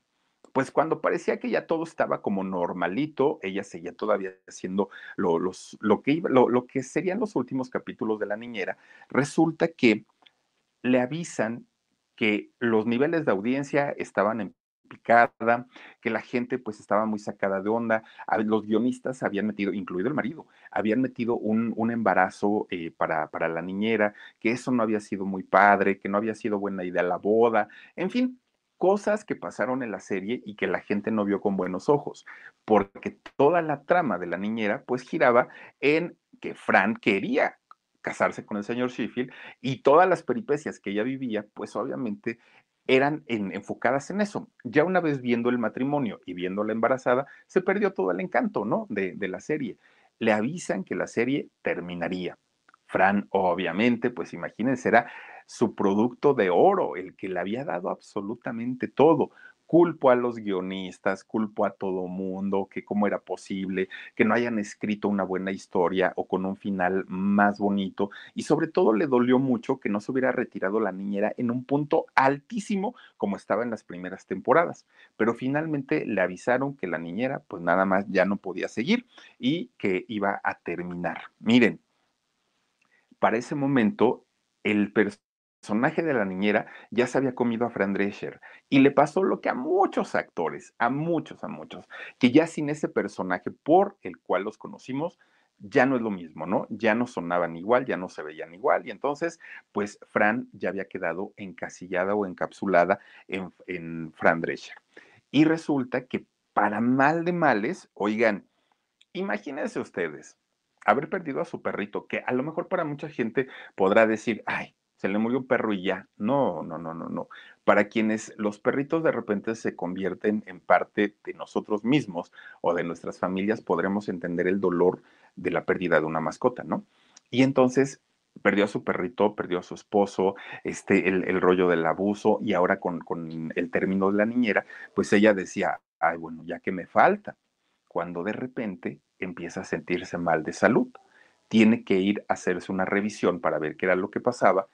pues cuando parecía que ya todo estaba como normalito, ella seguía todavía haciendo lo, los, lo, que, lo, lo que serían los últimos capítulos de la niñera, resulta que le avisan que los niveles de audiencia estaban en picada, que la gente pues estaba muy sacada de onda, los guionistas habían metido, incluido el marido, habían metido un, embarazo eh, para, para la niñera, que eso no había sido muy padre, que no había sido buena idea la boda, en fin, cosas que pasaron en la serie y que la gente no vio con buenos ojos, porque toda la trama de la niñera pues giraba en que Fran quería casarse con el señor Sheffield y todas las peripecias que ella vivía, pues obviamente eran enfocadas en eso. Ya una vez viendo el matrimonio y viéndola embarazada, se perdió todo el encanto, ¿no? De, de la serie. Le avisan que la serie terminaría. Fran, obviamente, pues imagínense, era su producto de oro, el que le había dado absolutamente todo culpo a los guionistas, culpo a todo mundo, que cómo era posible que no hayan escrito una buena historia o con un final más bonito. Y sobre todo le dolió mucho que no se hubiera retirado la niñera en un punto altísimo como estaba en las primeras temporadas. Pero finalmente le avisaron que la niñera pues nada más ya no podía seguir y que iba a terminar. Miren, para ese momento el personaje personaje de la niñera ya se había comido a Fran Drescher y le pasó lo que a muchos actores, a muchos, a muchos, que ya sin ese personaje por el cual los conocimos, ya no es lo mismo, ¿no? Ya no sonaban igual, ya no se veían igual y entonces, pues Fran ya había quedado encasillada o encapsulada en, en Fran Drescher. Y resulta que para mal de males, oigan, imagínense ustedes haber perdido a su perrito, que a lo mejor para mucha gente podrá decir, ay, se le murió un perro y ya. No, no, no, no, no. Para quienes los perritos de repente se convierten en parte de nosotros mismos o de nuestras familias, podremos entender el dolor de la pérdida de una mascota, ¿no? Y entonces perdió a su perrito, perdió a su esposo, este, el, rollo del abuso y ahora con, con el término de la niñera, pues ella decía, ay, bueno, ya que me falta, cuando de repente empieza a sentirse mal de salud tiene que ir a hacerse una revisión para ver qué era lo que pasaba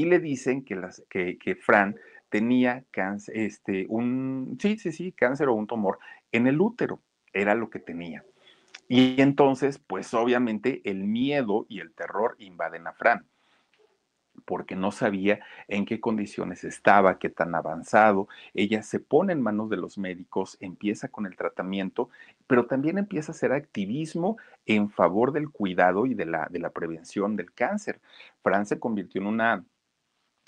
y le dicen que, las, que, que Fran tenía cáncer, este, un, sí, sí, sí, cáncer o un tumor en el útero, era lo que tenía. Y entonces, pues obviamente el miedo y el terror invaden a Fran porque no sabía en qué condiciones estaba, qué tan avanzado. Ella se pone en manos de los médicos, empieza con el tratamiento, pero también empieza a hacer activismo en favor del cuidado y de la, de la prevención del cáncer. Fran se convirtió en una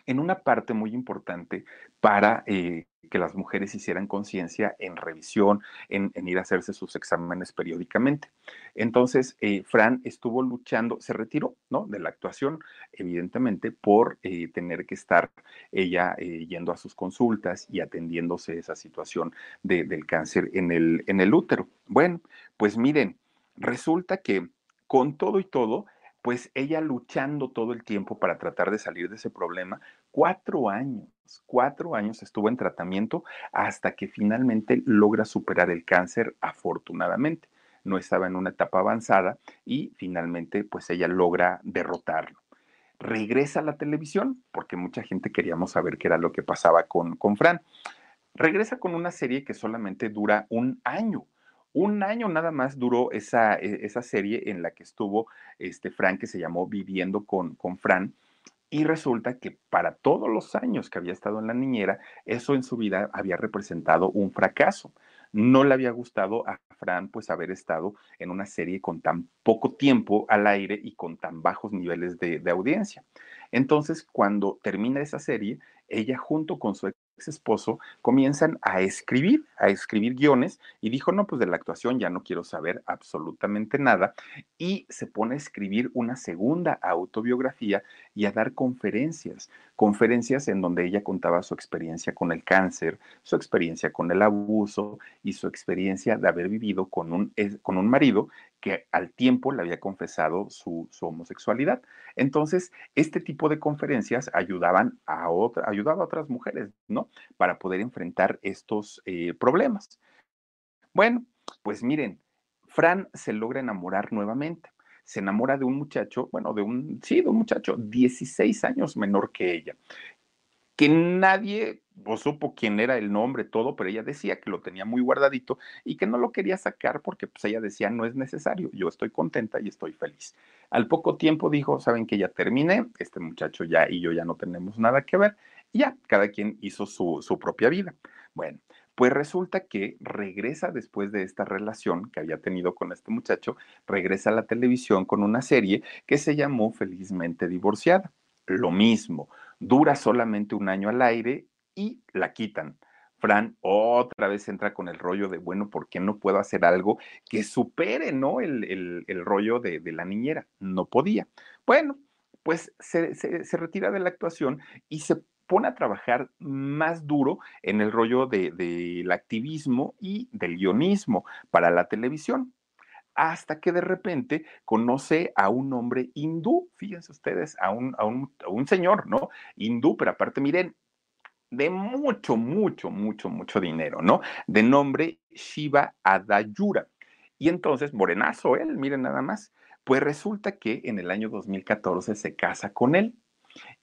en una parte muy importante para eh, que las mujeres hicieran conciencia en revisión, en, ir a hacerse sus exámenes periódicamente. Entonces, eh, Fran estuvo luchando, se retiró ¿no? de la actuación, evidentemente, por eh, tener que estar ella yendo a sus consultas y atendiéndose esa situación del cáncer en el, en el útero. Bueno, pues miren, resulta que con todo y todo, pues ella luchando todo el tiempo para tratar de salir de ese problema, cuatro años, cuatro años estuvo en tratamiento hasta que finalmente logra superar el cáncer, afortunadamente. No estaba en una etapa avanzada y finalmente pues ella logra derrotarlo. Regresa a la televisión, porque mucha gente queríamos saber qué era lo que pasaba con, con Fran. Regresa con una serie que solamente dura un año un año nada más duró esa, e, esa serie en la que estuvo este Fran, que se llamó Viviendo con, con Fran. Y resulta que para todos los años que había estado en la niñera, eso en su vida había representado un fracaso. No le había gustado a Fran pues haber estado en una serie con tan poco tiempo al aire y con tan bajos niveles de, de audiencia. Entonces, cuando termina esa serie, ella junto con su esposo comienzan a escribir, a escribir guiones y dijo, no, pues de la actuación ya no quiero saber absolutamente nada y se pone a escribir una segunda autobiografía y a dar conferencias, conferencias en donde ella contaba su experiencia con el cáncer, su experiencia con el abuso y su experiencia de haber vivido con un, con un marido que al tiempo le había confesado su, homosexualidad. Entonces, este tipo de conferencias ayudaban a otra, ayudaba a otras mujeres, ¿no? Para poder enfrentar estos eh, problemas. Bueno, pues miren, Fran se logra enamorar nuevamente. Se enamora de un muchacho, bueno, de un, sí, de un muchacho 16 años menor que ella, que nadie o supo quién era el nombre, todo, pero ella decía que lo tenía muy guardadito y que no lo quería sacar porque pues ella decía no es necesario, yo estoy contenta y estoy feliz. Al poco tiempo dijo, saben que ya terminé, este muchacho ya y yo ya no tenemos nada que ver, y ya, cada quien hizo su, su propia vida. Bueno, pues resulta que regresa después de esta relación que había tenido con este muchacho, regresa a la televisión con una serie que se llamó Felizmente Divorciada. Lo mismo, dura solamente un año al aire y la quitan. Fran otra vez entra con el rollo de, bueno, ¿por qué no puedo hacer algo que supere, ¿no? El, rollo de, la niñera. No podía. Bueno, pues se, retira de la actuación y se pone a trabajar más duro en el rollo del de, activismo y del guionismo para la televisión. Hasta que de repente conoce a un hombre hindú, fíjense ustedes, a un, a un, a un señor, ¿no? Hindú, pero aparte, miren, de mucho, mucho, mucho, mucho dinero, ¿no? De nombre Shiva Adayura. Y entonces, morenazo él, miren nada más. Pues resulta que en el año 2014 se casa con él.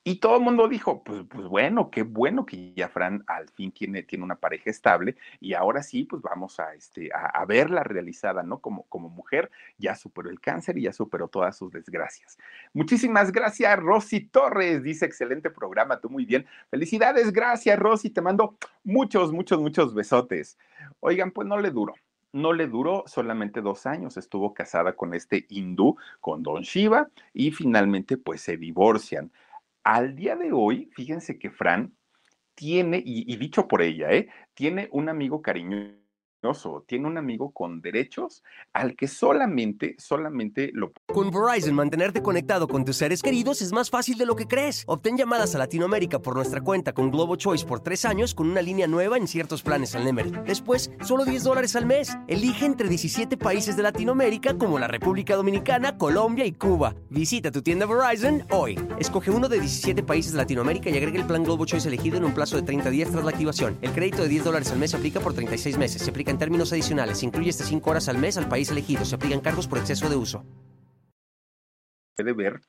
Y todo el mundo dijo, pues, pues bueno, qué bueno que ya Fran al fin tiene, tiene una pareja estable y ahora sí, pues vamos a, este, a, verla realizada, ¿no? Como, como mujer, ya superó el cáncer y ya superó todas sus desgracias. Muchísimas gracias, Rosy Torres, dice, excelente programa, tú muy bien. Felicidades, gracias, Rosy, te mando muchos, muchos, muchos besotes. Oigan, pues no le duró no le duró solamente dos años, estuvo casada con este hindú, con Don Shiva, y finalmente pues se divorcian. Al día de hoy, fíjense que Fran tiene, y, dicho por ella, ¿eh? tiene un amigo cariñoso tiene un amigo con derechos al que solamente, solamente lo... Con Verizon, mantenerte conectado con tus seres queridos es más fácil de lo que crees. Obtén llamadas a Latinoamérica por nuestra cuenta con Globo Choice por tres años con una línea nueva en ciertos planes al Nemery. Después, solo 10 dólares al mes. Elige entre 17 países de Latinoamérica como la República Dominicana, Colombia y Cuba. Visita tu tienda Verizon hoy. Escoge uno de 17 países de Latinoamérica y agrega el plan Globo Choice elegido en un plazo de 30 días tras la activación. El crédito de 10 dólares al mes se aplica por 36 meses. Se aplica en términos adicionales. incluye hasta 5 horas al mes al país elegido. Se aplican cargos por exceso de uso. Puede ver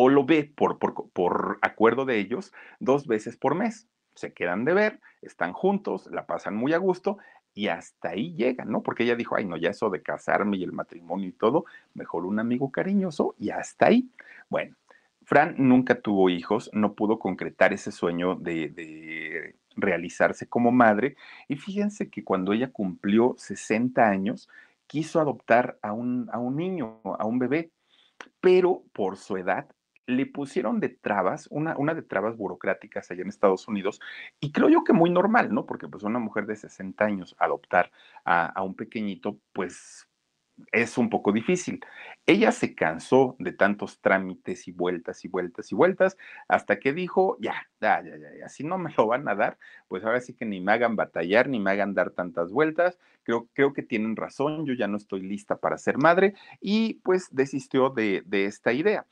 o lo ve por, por, acuerdo de ellos dos veces por mes. Se quedan de ver, están juntos, la pasan muy a gusto y hasta ahí llegan, ¿no? Porque ella dijo, ay, no, ya eso de casarme y el matrimonio y todo, mejor un amigo cariñoso y hasta ahí. Bueno, Fran nunca tuvo hijos, no pudo concretar ese sueño de realizarse como madre. Y fíjense que cuando ella cumplió 60 años, quiso adoptar a un, a un niño, a un bebé, pero por su edad le pusieron de trabas, una, una de trabas burocráticas allá en Estados Unidos, y creo yo que muy normal, ¿no? Porque pues una mujer de 60 años adoptar a, a un pequeñito, pues es un poco difícil. Ella se cansó de tantos trámites y vueltas y vueltas y vueltas hasta que dijo, ya, ya, ya, ya, si no me lo van a dar, pues ahora sí que ni me hagan batallar, ni me hagan dar tantas vueltas. Creo, creo que tienen razón, yo ya no estoy lista para ser madre y pues desistió de, de esta idea.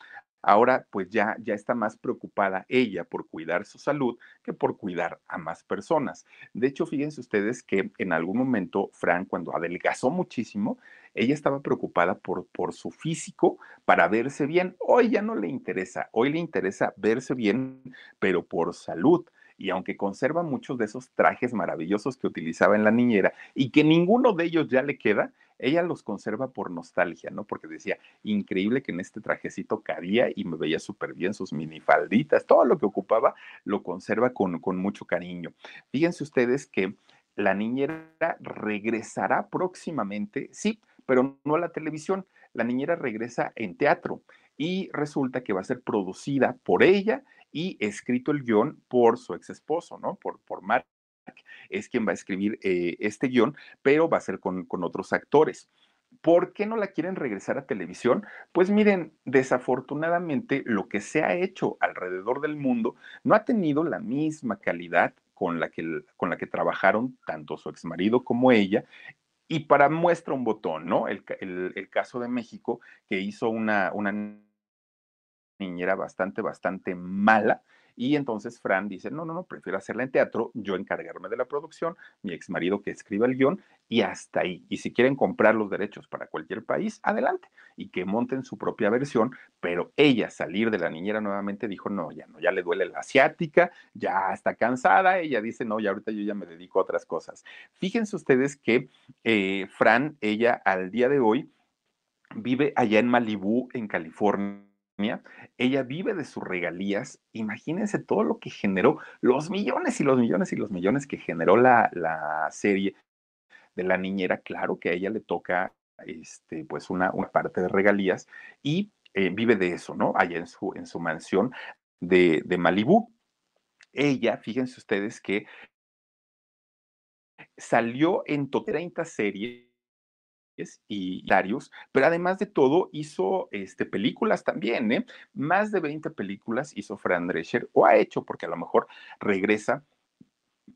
Ahora, pues ya, ya está más preocupada ella por cuidar su salud que por cuidar a más personas. De hecho, fíjense ustedes que en algún momento, Fran, cuando adelgazó muchísimo, ella estaba preocupada por, por su físico para verse bien. Hoy ya no le interesa, hoy le interesa verse bien, pero por salud y aunque conserva muchos de esos trajes maravillosos que utilizaba en la niñera y que ninguno de ellos ya le queda, ella los conserva por nostalgia, ¿no? Porque decía, increíble que en este trajecito cabía y me veía súper bien sus minifalditas, todo lo que ocupaba lo conserva con, con mucho cariño. Fíjense ustedes que la niñera regresará próximamente, sí, pero no a la televisión, la niñera regresa en teatro y resulta que va a ser producida por ella y escrito el guion por su ex esposo, ¿no? Por, por es quien va a escribir eh, este guion, pero va a ser con, con otros actores. ¿Por qué no la quieren regresar a televisión? Pues miren, desafortunadamente lo que se ha hecho alrededor del mundo no ha tenido la misma calidad con la que, con la que trabajaron tanto su exmarido como ella. Y para muestra un botón, ¿no? El, el, el caso de México, que hizo una, una niñera bastante, bastante mala, y entonces Fran dice, no, no, no, prefiero hacerla en teatro, yo encargarme de la producción, mi ex marido que escriba el guion y hasta ahí. Y si quieren comprar los derechos para cualquier país, adelante. Y que monten su propia versión, pero ella salir de la niñera nuevamente dijo, no, ya no, ya le duele la asiática, ya está cansada, ella dice, no, ya ahorita yo ya me dedico a otras cosas. Fíjense ustedes que eh, Fran, ella al día de hoy, vive allá en Malibú, en California ella vive de sus regalías. Imagínense todo lo que generó, los millones y los millones y los millones que generó la, la serie de la niñera. Claro que a ella le toca este, pues una, una parte de regalías y eh, vive de eso, ¿no? Allá en su, en su mansión de, de Malibú. Ella, fíjense ustedes que salió en 30 series y Darius, pero además de todo hizo este, películas también, ¿eh? Más de 20 películas hizo Fran Drescher, o ha hecho, porque a lo mejor regresa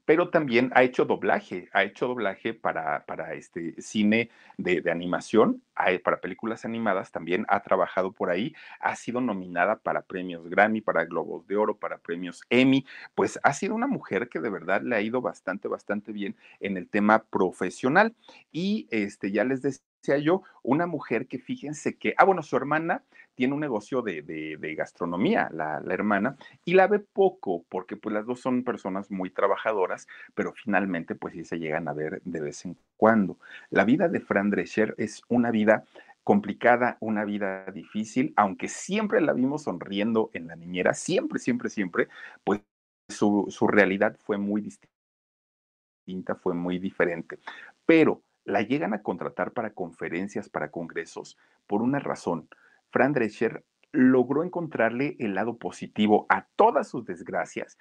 pero también ha hecho doblaje, ha hecho doblaje para, para este cine de, de animación, para películas animadas, también ha trabajado por ahí, ha sido nominada para premios Grammy, para Globos de Oro, para premios Emmy, pues ha sido una mujer que de verdad le ha ido bastante, bastante bien en el tema profesional. Y este, ya les decía yo, una mujer que fíjense que, ah, bueno, su hermana tiene un negocio de, de, de gastronomía, la, la, hermana, y la ve poco, porque pues las dos son personas muy trabajadoras, pero finalmente pues sí se llegan a ver de vez en cuando. La vida de Fran Drescher es una vida complicada, una vida difícil, aunque siempre la vimos sonriendo en la niñera, siempre, siempre, siempre, pues su, su realidad fue muy distinta, fue muy diferente. Pero la llegan a contratar para conferencias, para congresos, por una razón Fran Drescher logró encontrarle el lado positivo a todas sus desgracias.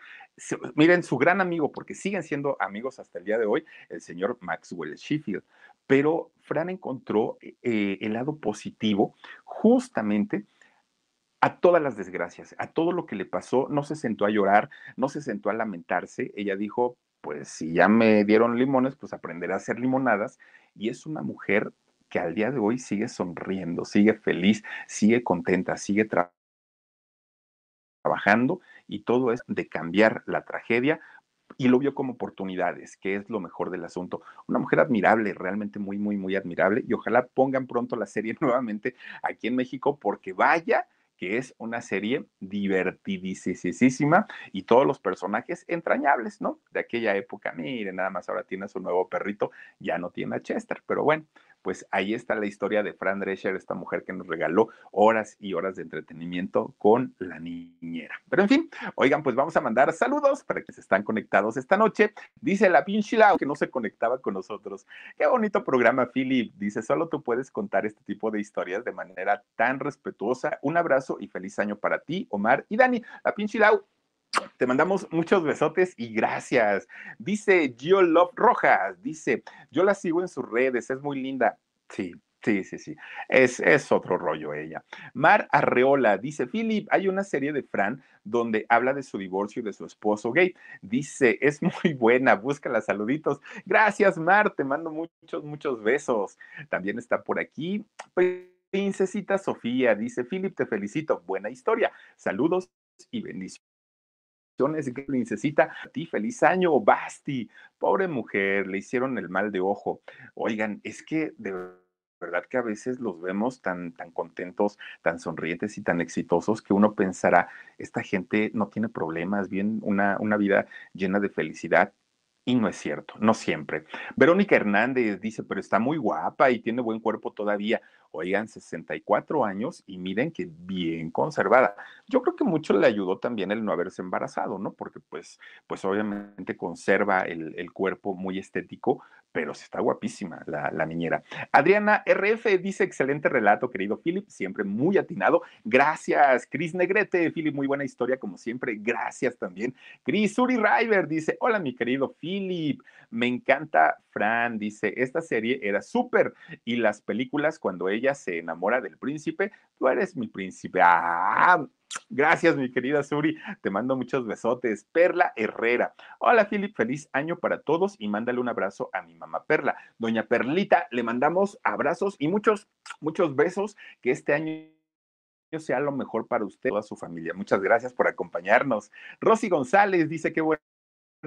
Miren, su gran amigo, porque siguen siendo amigos hasta el día de hoy, el señor Maxwell Sheffield. Pero Fran encontró eh, el lado positivo justamente a todas las desgracias, a todo lo que le pasó. No se sentó a llorar, no se sentó a lamentarse. Ella dijo, pues si ya me dieron limones, pues aprenderé a hacer limonadas. Y es una mujer que al día de hoy sigue sonriendo, sigue feliz, sigue contenta, sigue tra trabajando y todo es de cambiar la tragedia y lo vio como oportunidades, que es lo mejor del asunto. Una mujer admirable, realmente muy, muy, muy admirable y ojalá pongan pronto la serie nuevamente aquí en México porque vaya que es una serie divertidísima y todos los personajes entrañables, ¿no? De aquella época, miren, nada más ahora tiene su nuevo perrito, ya no tiene a Chester, pero bueno, pues ahí está la historia de Fran Drescher, esta mujer que nos regaló horas y horas de entretenimiento con la niñera. Pero en fin, oigan, pues vamos a mandar saludos para que se están conectados esta noche. Dice la Pinchila que no se conectaba con nosotros. Qué bonito programa, Philip. Dice, solo tú puedes contar este tipo de historias de manera tan respetuosa. Un abrazo y feliz año para ti, Omar y Dani. La Pinchilau, te mandamos muchos besotes y gracias. Dice Gio Love Rojas, dice, yo la sigo en sus redes, es muy linda. Sí, Sí, sí, sí. Es, es, otro rollo ella. Mar Arreola dice, Philip, hay una serie de Fran donde habla de su divorcio y de su esposo gay. Dice, es muy buena, búscala, saluditos. Gracias, Mar, te mando muchos, muchos besos. También está por aquí. Princesita Sofía dice, Philip, te felicito, buena historia. Saludos y bendiciones princesita, ti feliz año, Basti, pobre mujer, le hicieron el mal de ojo. Oigan, es que de verdad que a veces los vemos tan, tan contentos, tan sonrientes y tan exitosos que uno pensará, esta gente no tiene problemas, bien una, una vida llena de felicidad. Y no es cierto, no siempre. Verónica Hernández dice, pero está muy guapa y tiene buen cuerpo todavía oigan, 64 años y miren que bien conservada. Yo creo que mucho le ayudó también el no haberse embarazado, ¿no? Porque pues, pues obviamente conserva el, el cuerpo muy estético, pero está guapísima la, la, niñera. Adriana RF dice, excelente relato, querido Philip, siempre muy atinado. Gracias, Cris Negrete, Philip, muy buena historia como siempre. Gracias también. Cris Uri River dice, hola mi querido Philip, me encanta Fran, dice, esta serie era súper y las películas cuando ella se enamora del príncipe, tú eres mi príncipe. Ah, Gracias, mi querida Suri. Te mando muchos besotes. Perla Herrera. Hola, Philip. Feliz año para todos y mándale un abrazo a mi mamá Perla. Doña Perlita, le mandamos abrazos y muchos, muchos besos. Que este año sea lo mejor para usted y toda su familia. Muchas gracias por acompañarnos. Rosy González dice que bueno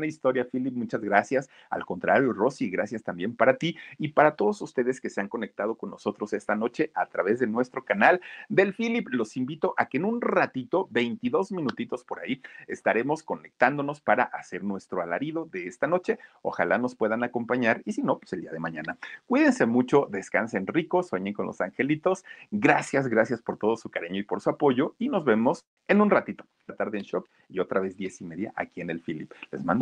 historia, Philip. Muchas gracias. Al contrario, Rosy, gracias también para ti y para todos ustedes que se han conectado con nosotros esta noche a través de nuestro canal del Philip. Los invito a que en un ratito, 22 minutitos por ahí, estaremos conectándonos para hacer nuestro alarido de esta noche. Ojalá nos puedan acompañar y si no, pues el día de mañana. Cuídense mucho, descansen ricos, sueñen con los angelitos. Gracias, gracias por todo su cariño y por su apoyo y nos vemos en un ratito. La tarde en shock y otra vez diez y media aquí en el Philip. Les mando